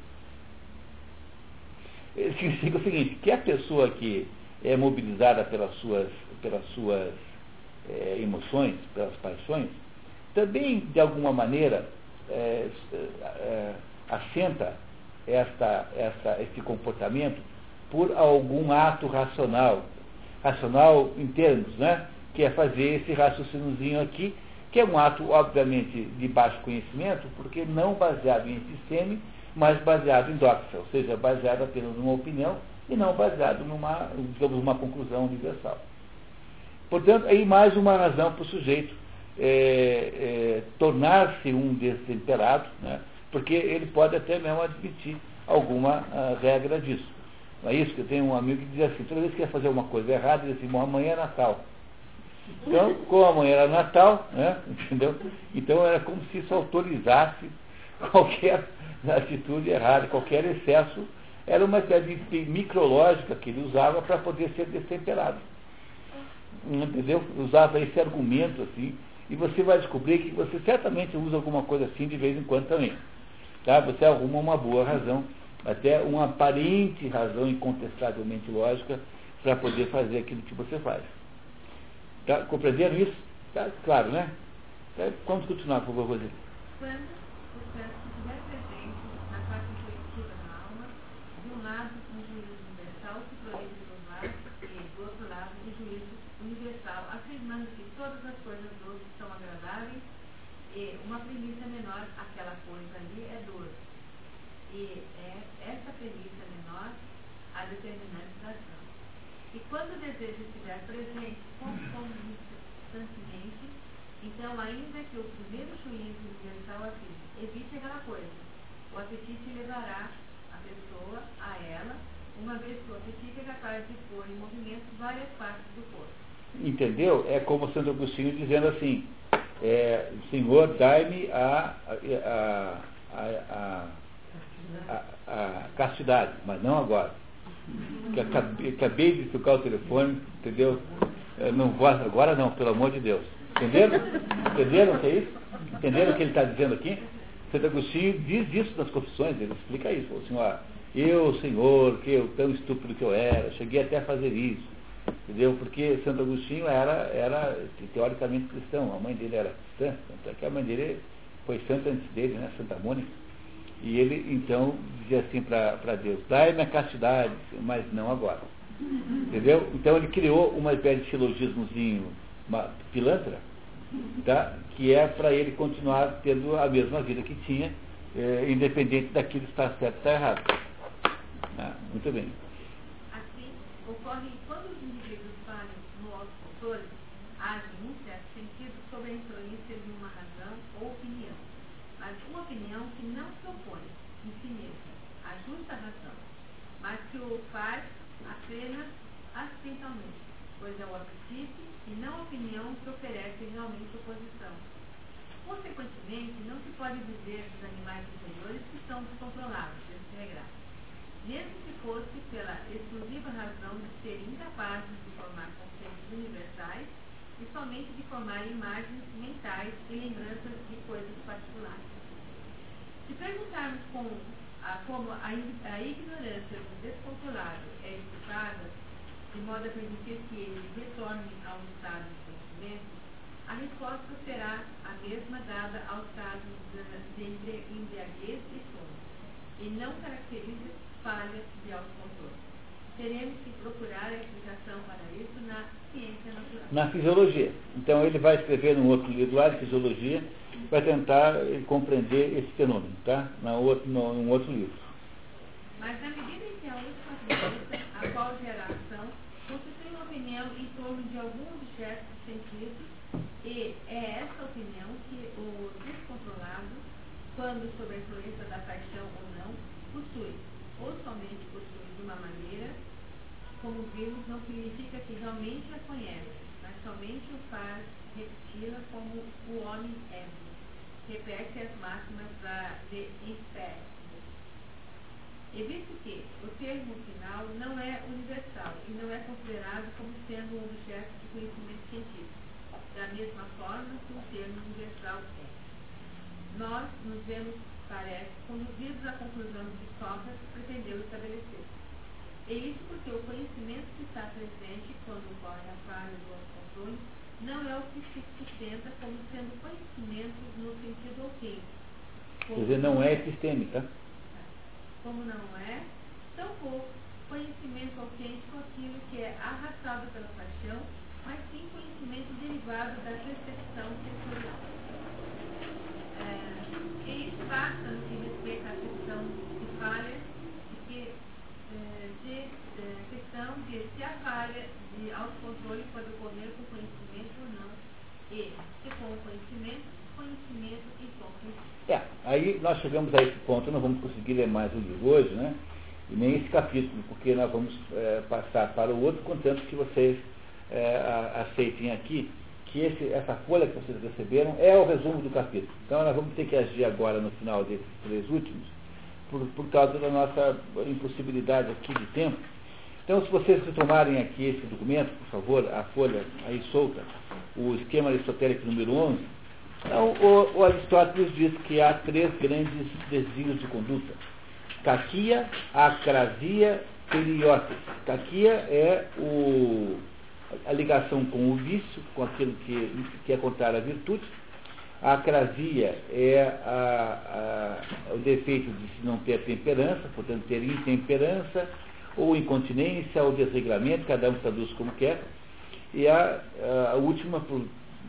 Significa o seguinte, que a pessoa que é mobilizada pelas suas, pelas suas é, emoções, pelas paixões, também, de alguma maneira, é, é, assenta esta, esta, esse comportamento por algum ato racional, racional em termos, né? que é fazer esse raciocíniozinho aqui, que é um ato, obviamente, de baixo conhecimento, porque não baseado em episteme, mas baseado em doxa, ou seja, baseado apenas numa opinião e não baseado numa, digamos, uma conclusão universal. Portanto, aí mais uma razão para o sujeito é, é, tornar-se um destemperado, né? porque ele pode até mesmo admitir alguma uh, regra disso. É isso que eu tenho um amigo que diz assim, toda vez que quer fazer uma coisa errada, ele diz assim, amanhã é Natal. Então, como amanhã era Natal, né? entendeu? Então era como se isso autorizasse qualquer atitude errada, qualquer excesso. Era uma espécie de micrológica que ele usava para poder ser destemperado. Entendeu? Usava esse argumento assim, e você vai descobrir que você certamente usa alguma coisa assim de vez em quando também. Tá? Você arruma uma boa razão, até uma aparente razão incontestavelmente lógica para poder fazer aquilo que você faz. Tá? Compreenderam isso? Tá? Claro, né? Tá? Vamos continuar, por favor. Quando o certo estiver presente na parte intuitiva da alma, de um lado, um juízo universal que proíbe dos lados, e do outro lado, um juízo universal, afirmando que todas as coisas doces são agradáveis, e uma premissa menor, aquela coisa ali é doce. E é essa premissa menor a determinante da ação. E quando o desejo estiver presente concomitantemente, então, ainda que o primeiro juízo universal afirme, evite aquela coisa, o apetite levará a pessoa a ela, uma vez que o apetite é capaz de pôr em movimento várias partes do corpo. Entendeu? É como Santo Agostinho dizendo assim, é, Senhor, dai-me a, a, a, a, a castidade, mas não agora que acabei, acabei de tocar o telefone, entendeu? Não vou, agora não, pelo amor de Deus. Entenderam? Entenderam o que é isso? Entenderam o que ele está dizendo aqui? Santo Agostinho diz isso nas confissões, ele explica isso. Falou assim, ó, eu, Senhor, que eu tão estúpido que eu era, cheguei até a fazer isso. Entendeu? Porque Santo Agostinho era, era teoricamente cristão, a mãe dele era cristã, tanto é que a mãe dele foi santa antes dele, né? Santa Mônica. E ele então dizia assim para Deus, dai-me a castidade, mas não agora. Entendeu? Então ele criou uma espécie de silogismozinho uma pilantra, tá? que é para ele continuar tendo a mesma vida que tinha, é, independente daquilo que está certo ou está errado. Ah, muito bem. Assim, ocorre quando os indivíduos falham no autocontrole, agem num certo sentido sob a influência de uma razão ou opinião, mas uma opinião que não se opõe em si mesma à justa razão, mas que o faz apenas acidentalmente, pois é o apetite e não a opinião que oferece realmente oposição. Consequentemente, não se pode dizer dos animais inferiores que são descontrolados, desregrados, mesmo que fosse pela exclusiva razão de serem incapazes de formar conceitos universais e somente de formar imagens mentais e lembranças de coisas particulares. Se perguntarmos com a, como a, a ignorância do descontrolado é explicadas, de modo a permitir que ele retorne ao estado de conhecimento, a resposta será a mesma dada aos casos de embriaguez e sono, e não caracteriza falhas de autocontrole. Teremos que procurar a explicação para isso na ciência natural. Na fisiologia. Então ele vai escrever num outro livro lá de fisiologia, para tentar compreender esse fenômeno, tá? Na outro, num outro livro. Mas na medida em que a última premissa, a qual gera a ação, constitui uma opinião em torno de algum objeto de sentido, e é essa opinião que o descontrolado, quando sob a influência da paixão ou não, possui, ou somente possui de uma maneira, como vimos, não significa que realmente a conhece, mas somente o faz repeti-la como o homem é. Repete as máximas da, de Inspect. E visto que o termo final não é universal e não é considerado como sendo um objeto de conhecimento científico, da mesma forma que o termo universal é. Nós nos vemos, parece, conduzidos à conclusão que Sócrates pretendeu estabelecer. E isso porque o conhecimento que está presente quando ocorre a falha do autocontrole não é o que se sustenta como sendo conhecimento no sentido ok. Quer dizer, não é epistêmica. Como não é, tampouco conhecimento autêntico aquilo que é arrastado pela paixão, mas sim conhecimento derivado da percepção sensorial. É, e isso basta no que respeita à questão de falha, de, é, de, de questão de se a falha de autocontrole pode ocorrer com conhecimento ou não, e se com o conhecimento, conhecimento e com conhecimento. É, aí nós chegamos a esse ponto, não vamos conseguir ler mais o livro hoje, né? E nem esse capítulo, porque nós vamos é, passar para o outro, contanto que vocês é, aceitem aqui que esse, essa folha que vocês receberam é o resumo do capítulo. Então nós vamos ter que agir agora no final desses três últimos, por, por causa da nossa impossibilidade aqui de tempo. Então, se vocês retomarem aqui esse documento, por favor, a folha aí solta, o esquema aristotélico número 11, então, o, o Aristóteles diz que há três grandes desvios de conduta. Caquia, acrasia, periótesis. Caquia é o, a ligação com o vício, com aquilo que, que é contrário à virtude. A acrasia é a, a, o defeito de se não ter temperança, portanto ter intemperança, ou incontinência, ou desregramento, cada um traduz como quer. E a, a última, por,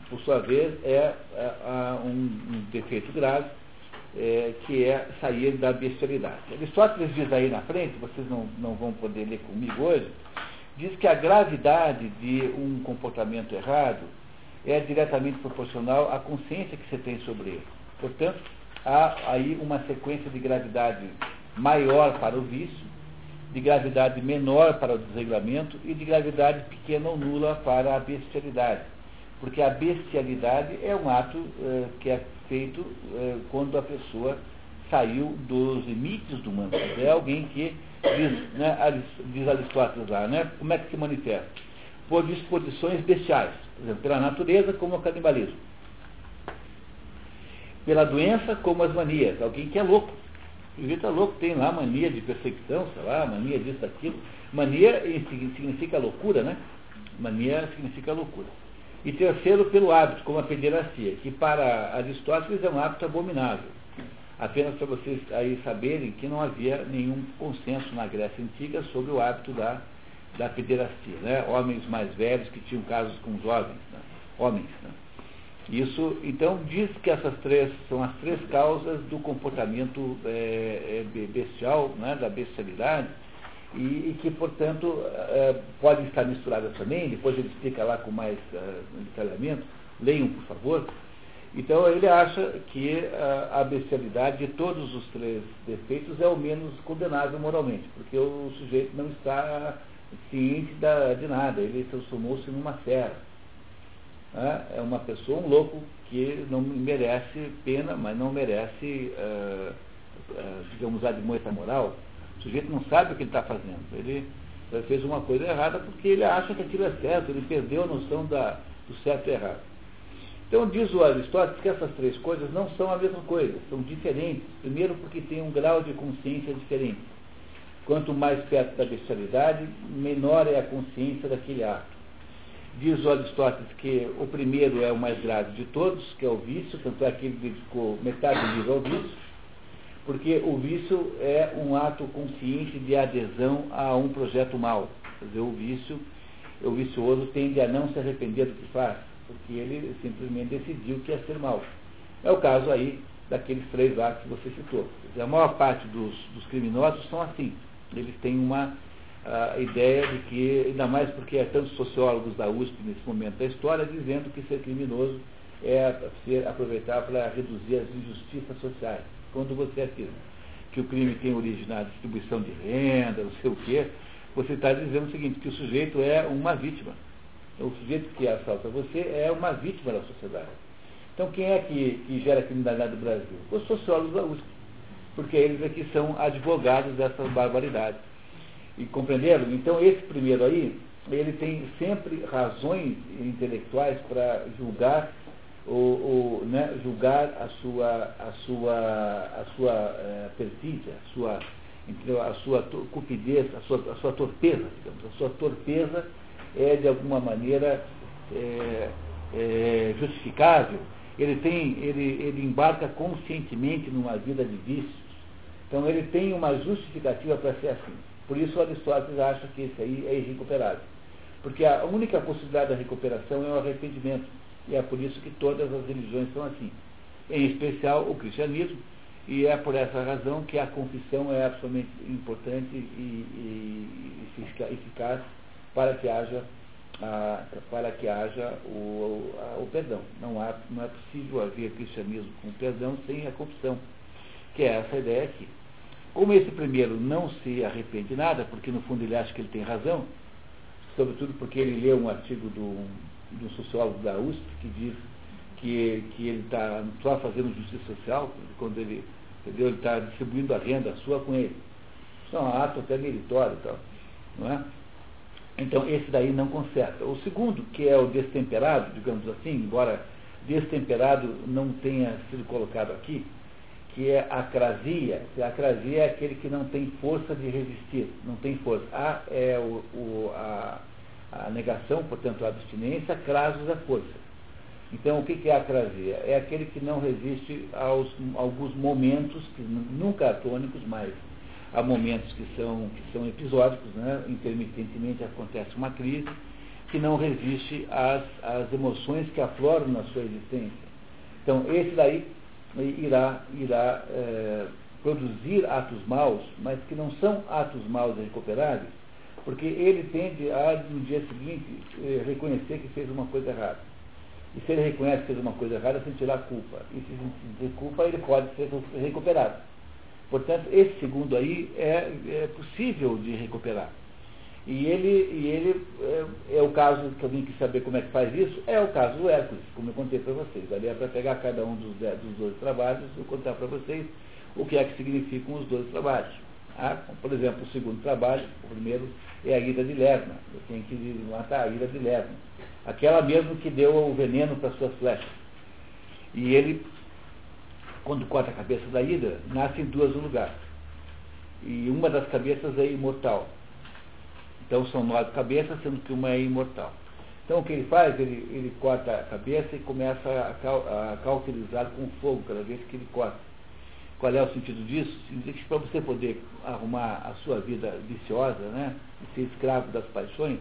por sua vez, é, um, um, defeito grave, é, que é sair da bestialidade. Aristóteles diz aí na frente, vocês não, não vão poder ler comigo hoje, diz que a gravidade de um comportamento errado é diretamente proporcional à consciência que você tem sobre ele. Portanto, há aí uma sequência de gravidade maior para o vício, de gravidade menor para o desregulamento e de gravidade pequena ou nula para a bestialidade. Porque a bestialidade é um ato eh, que é feito eh, quando a pessoa saiu dos limites do humano. É alguém que, diz, né, diz Aristóteles lá, né, como é que se manifesta? Por disposições bestiais, por exemplo, pela natureza, como o canibalismo. Pela doença, como as manias, alguém que é louco. O sujeito é louco, tem lá mania de perseguição, sei lá, mania disso, daquilo. Mania significa loucura, né? Mania significa loucura. E terceiro, pelo hábito, como a pederastia, que para Aristóteles é um hábito abominável. Apenas para vocês aí saberem que não havia nenhum consenso na Grécia Antiga sobre o hábito da, da pederastia. Né? Homens mais velhos que tinham casos com jovens, né? homens. Né? Isso, então, diz que essas três são as três causas do comportamento é, bestial, né? da bestialidade, e, e que, portanto, uh, podem estar misturadas também, depois ele explica lá com mais uh, detalhamento, leiam, por favor. Então, ele acha que uh, a bestialidade de todos os três defeitos é o menos condenável moralmente, porque o sujeito não está ciente da, de nada, ele transformou-se numa fera. Né? É uma pessoa, um louco, que não merece pena, mas não merece, digamos, admoeta moral, o sujeito não sabe o que ele está fazendo. Ele fez uma coisa errada porque ele acha que aquilo é certo, ele perdeu a noção da, do certo e errado. Então diz o Aristóteles que essas três coisas não são a mesma coisa, são diferentes. Primeiro porque tem um grau de consciência diferente. Quanto mais perto da bestialidade, menor é a consciência daquele ato. Diz o Aristóteles que o primeiro é o mais grave de todos, que é o vício, tanto é que ele dedicou metade do livro ao vício porque o vício é um ato consciente de adesão a um projeto mau. Quer dizer, o vício, o vicioso tende a não se arrepender do que faz, porque ele simplesmente decidiu que ia ser mal. É o caso aí daqueles três atos que você citou. Dizer, a maior parte dos, dos, criminosos são assim. Eles têm uma ideia de que, ainda mais porque há tantos sociólogos da USP nesse momento da história, dizendo que ser criminoso é ser, aproveitar para reduzir as injustiças sociais quando você afirma que o crime tem origem na distribuição de renda, não sei o quê, você está dizendo o seguinte, que o sujeito é uma vítima. O sujeito que assalta você é uma vítima da sociedade. Então quem é que, que gera criminalidade no Brasil? Os sociólogos da USP. Porque eles aqui são advogados dessas barbaridades. E compreenderam? Então esse primeiro aí, ele tem sempre razões intelectuais para julgar o, né, julgar a sua, a sua, a sua é, perfídia, a sua, a sua cupidez, a sua, a sua torpeza, digamos. A sua torpeza é, de alguma maneira, é, é, justificável. Ele, tem, ele, ele embarca conscientemente numa vida de vícios. Então ele tem uma justificativa para ser assim. Por isso Aristóteles acha que esse aí é irrecuperável. Porque a única possibilidade da recuperação é o arrependimento. E é por isso que todas as religiões são assim. Em especial o cristianismo, e é por essa razão que a confissão é absolutamente importante e, e, e eficaz para que haja, a, para que haja o, a, o perdão. Não, há, não é possível haver cristianismo com perdão sem a confissão, que é essa ideia aqui. Como esse primeiro não se arrepende nada, porque no fundo ele acha que ele tem razão, sobretudo porque ele leu um artigo do, do sociólogo da USP que diz que, que ele está só fazendo justiça social, quando ele entendeu? Ele está distribuindo a renda sua com ele. Isso é um ato até meritório e tal. Não é? Então, esse daí não conserta. O segundo, que é o destemperado, digamos assim, embora destemperado não tenha sido colocado aqui, que é a crasia. A acrasia é aquele que não tem força de resistir, não tem força. A é o, o a, a, negação, portanto, a abstinência, crasos é força. Então, o que é a acrasia? É aquele que não resiste aos alguns momentos, que nunca atônicos, mas há momentos que são, que são episódicos, né? intermitentemente acontece uma crise, que não resiste às, às emoções que afloram na sua existência. Então, esse daí irá, irá é, produzir atos maus, mas que não são atos maus irrecuperáveis, porque ele tende a, no dia seguinte, é, reconhecer que fez uma coisa errada. E se ele reconhece que fez uma coisa errada, sentirá culpa. E se sentir culpa, ele pode ser recuperado. Portanto, esse segundo aí é, é possível de recuperar. E ele, e ele é, é, o caso que alguém quer saber como é que faz isso, é o caso do Hércules, como eu contei para vocês. Ali é para pegar cada um dos, dos dois trabalhos e contar para vocês o que é que significam os dois trabalhos. Ah, por exemplo, o segundo trabalho, o primeiro, é a ira de Lerna. Eu tenho que matar a ira de Lerna. Aquela mesmo que deu o veneno para suas flechas. E ele, quando corta a cabeça da ira, nasce em duas no lugar. E uma das cabeças é imortal. Então são nove cabeças, sendo que uma é imortal. Então o que ele faz? Ele, ele corta a cabeça e começa a, a cauterizar com fogo cada vez que ele corta. Qual é o sentido disso? Significa que para você poder arrumar a sua vida viciosa, né, e ser escravo das paixões,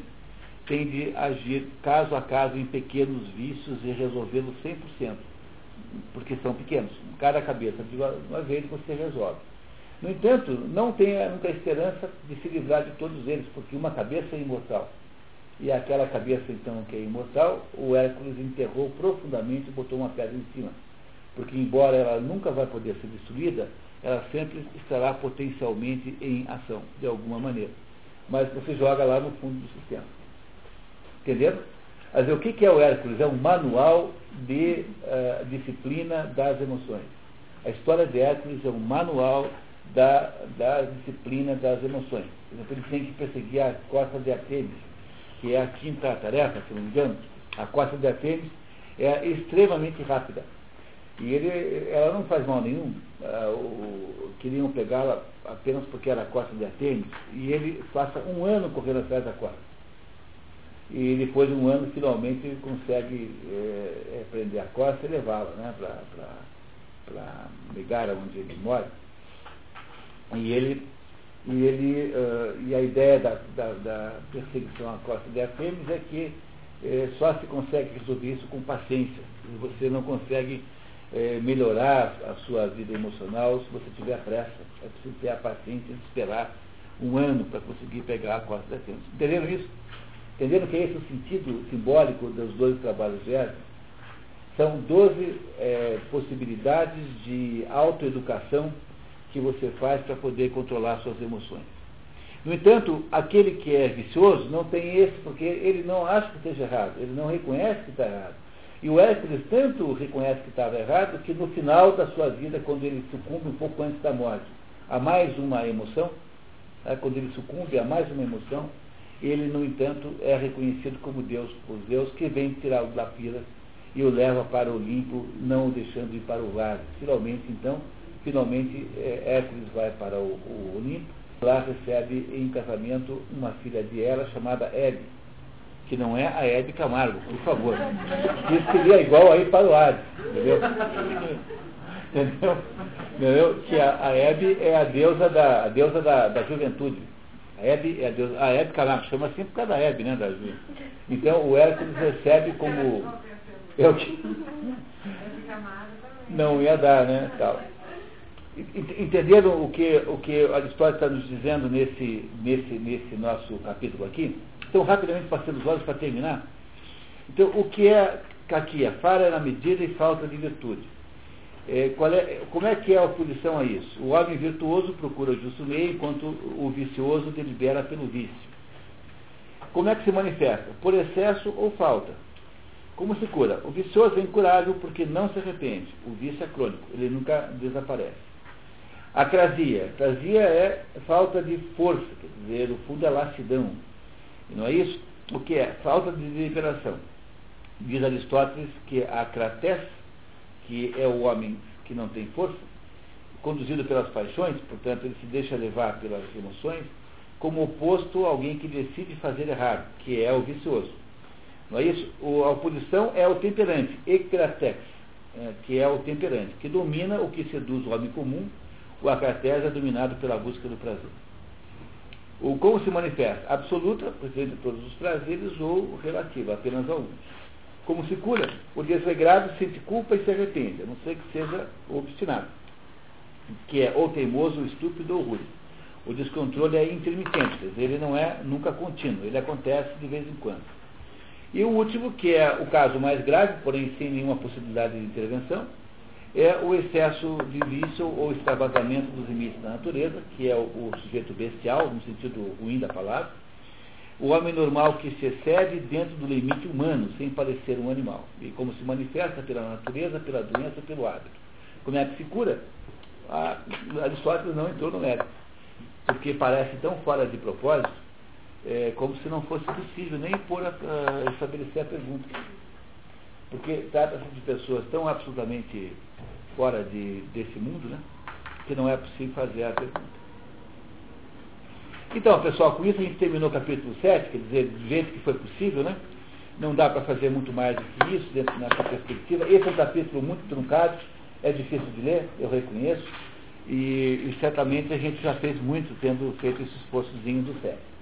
tem de agir caso a caso em pequenos vícios e resolvê-los 100%, porque são pequenos. Cada cabeça de uma vez você resolve. No entanto, não tenha nunca esperança de se livrar de todos eles, porque uma cabeça é imortal. E aquela cabeça, então, que é imortal, o Hércules enterrou profundamente e botou uma pedra em cima. Porque, embora ela nunca vai poder ser destruída, ela sempre estará potencialmente em ação, de alguma maneira. Mas você joga lá no fundo do sistema. Entendeu? Mas o que é o Hércules? É um manual de uh, disciplina das emoções. A história de Hércules é um manual da, da disciplina das emoções. Por exemplo, ele tem que perseguir a costa de Artemis, que é a quinta tarefa, se não me engano. A costa de Artemis é extremamente rápida. E ele, ela não faz mal nenhum. Uh, queriam pegá-la apenas porque era a costa de Artemis. E ele passa um ano correndo atrás da costa. E depois de um ano, finalmente, consegue é, prender a costa e levá-la né, para ligar onde ele mora. E ele, e, ele, uh, e a ideia da, da, da, perseguição à costa de Artemis é que eh, só se consegue resolver isso com paciência. Você não consegue eh, melhorar a sua vida emocional se você tiver pressa. É preciso ter a paciência de esperar um ano para conseguir pegar a costa de Artemis. Entenderam isso? Entenderam que é esse o sentido simbólico dos dois trabalhos de Hércules? São 12 possibilidades de autoeducação que você faz para poder controlar suas emoções. No entanto, aquele que é vicioso não tem esse, porque ele não acha que esteja errado, ele não reconhece que está errado. E o Hércules tanto reconhece que estava errado que no final da sua vida, quando ele sucumbe um pouco antes da morte, a mais uma emoção, né, quando ele sucumbe a mais uma emoção, ele, no entanto, é reconhecido como Deus por Deus, que vem tirá-lo da pira e o leva para o Olimpo, não o deixando ir para o vale. Finalmente, então, Finalmente, é, Hércules vai para o, o Olimpo, lá recebe em casamento uma filha de Hera chamada Hebe, que não é a Hebe Camargo, por favor. Isso seria igual aí para o Hades, entendeu? entendeu? entendeu? Que a, a Hebe é a deusa da, a deusa da, da juventude. A Hebe é a deusa. A Hebe Camargo chama assim por causa da Hebe, né, Davi? Então o Hércules recebe como. É o que. Não ia dar, né? Tal. Entenderam o que, o que Aristóteles está nos dizendo nesse, nesse, nesse nosso capítulo aqui? Então, rapidamente, passando os olhos para terminar. Então, o que é caquia? Fara na medida e falta de virtude. É, é, como é que é a oposição a isso? O homem virtuoso procura o justo meio, enquanto o vicioso delibera pelo vício. Como é que se manifesta? Por excesso ou falta. Como se cura? O vicioso é incurável porque não se arrepende. O vício é crônico, ele nunca desaparece. A crasia. Crasia é falta de força, quer dizer, o fundo é lassidão. Não é isso? O que é? Falta de deliberação. Diz Aristóteles que a crates, que é o homem que não tem força, conduzido pelas paixões, portanto ele se deixa levar pelas emoções, como oposto a alguém que decide fazer errado, que é o vicioso. Não é isso? O, a oposição é o temperante, ecratex, é, que é o temperante, que domina o que seduz o homem comum, o acrates é dominado pela busca do prazer. O como se manifesta? Absoluta, presente todos os prazeres, ou relativa, apenas a um. Como se cura? O desregrado sente culpa e se arrepende, a não ser que seja obstinado, que é ou teimoso, ou estúpido ou ruim. O descontrole é intermitente, ele não é nunca contínuo, ele acontece de vez em quando. E o último, que é o caso mais grave, porém sem nenhuma possibilidade de intervenção, é o excesso de vício ou extravasamento dos limites da natureza, que é o, o sujeito bestial, no sentido ruim da palavra, o homem normal que se excede dentro do limite humano, sem parecer um animal. E como se manifesta pela natureza, pela doença, pelo hábito. Como é que se cura? A, Aristóteles não entrou no mérito, porque parece tão fora de propósito, é, como se não fosse possível nem pôr a, a estabelecer a pergunta. Porque trata-se de pessoas tão absolutamente fora de, desse mundo, né, que não é possível fazer a pergunta. Então, pessoal, com isso a gente terminou o capítulo 7, quer dizer, do jeito que foi possível, né? Não dá para fazer muito mais do que isso dentro dessa perspectiva. Esse é um capítulo muito truncado, é difícil de ler, eu reconheço, e, e certamente a gente já fez muito tendo feito esse esforçozinho do 7.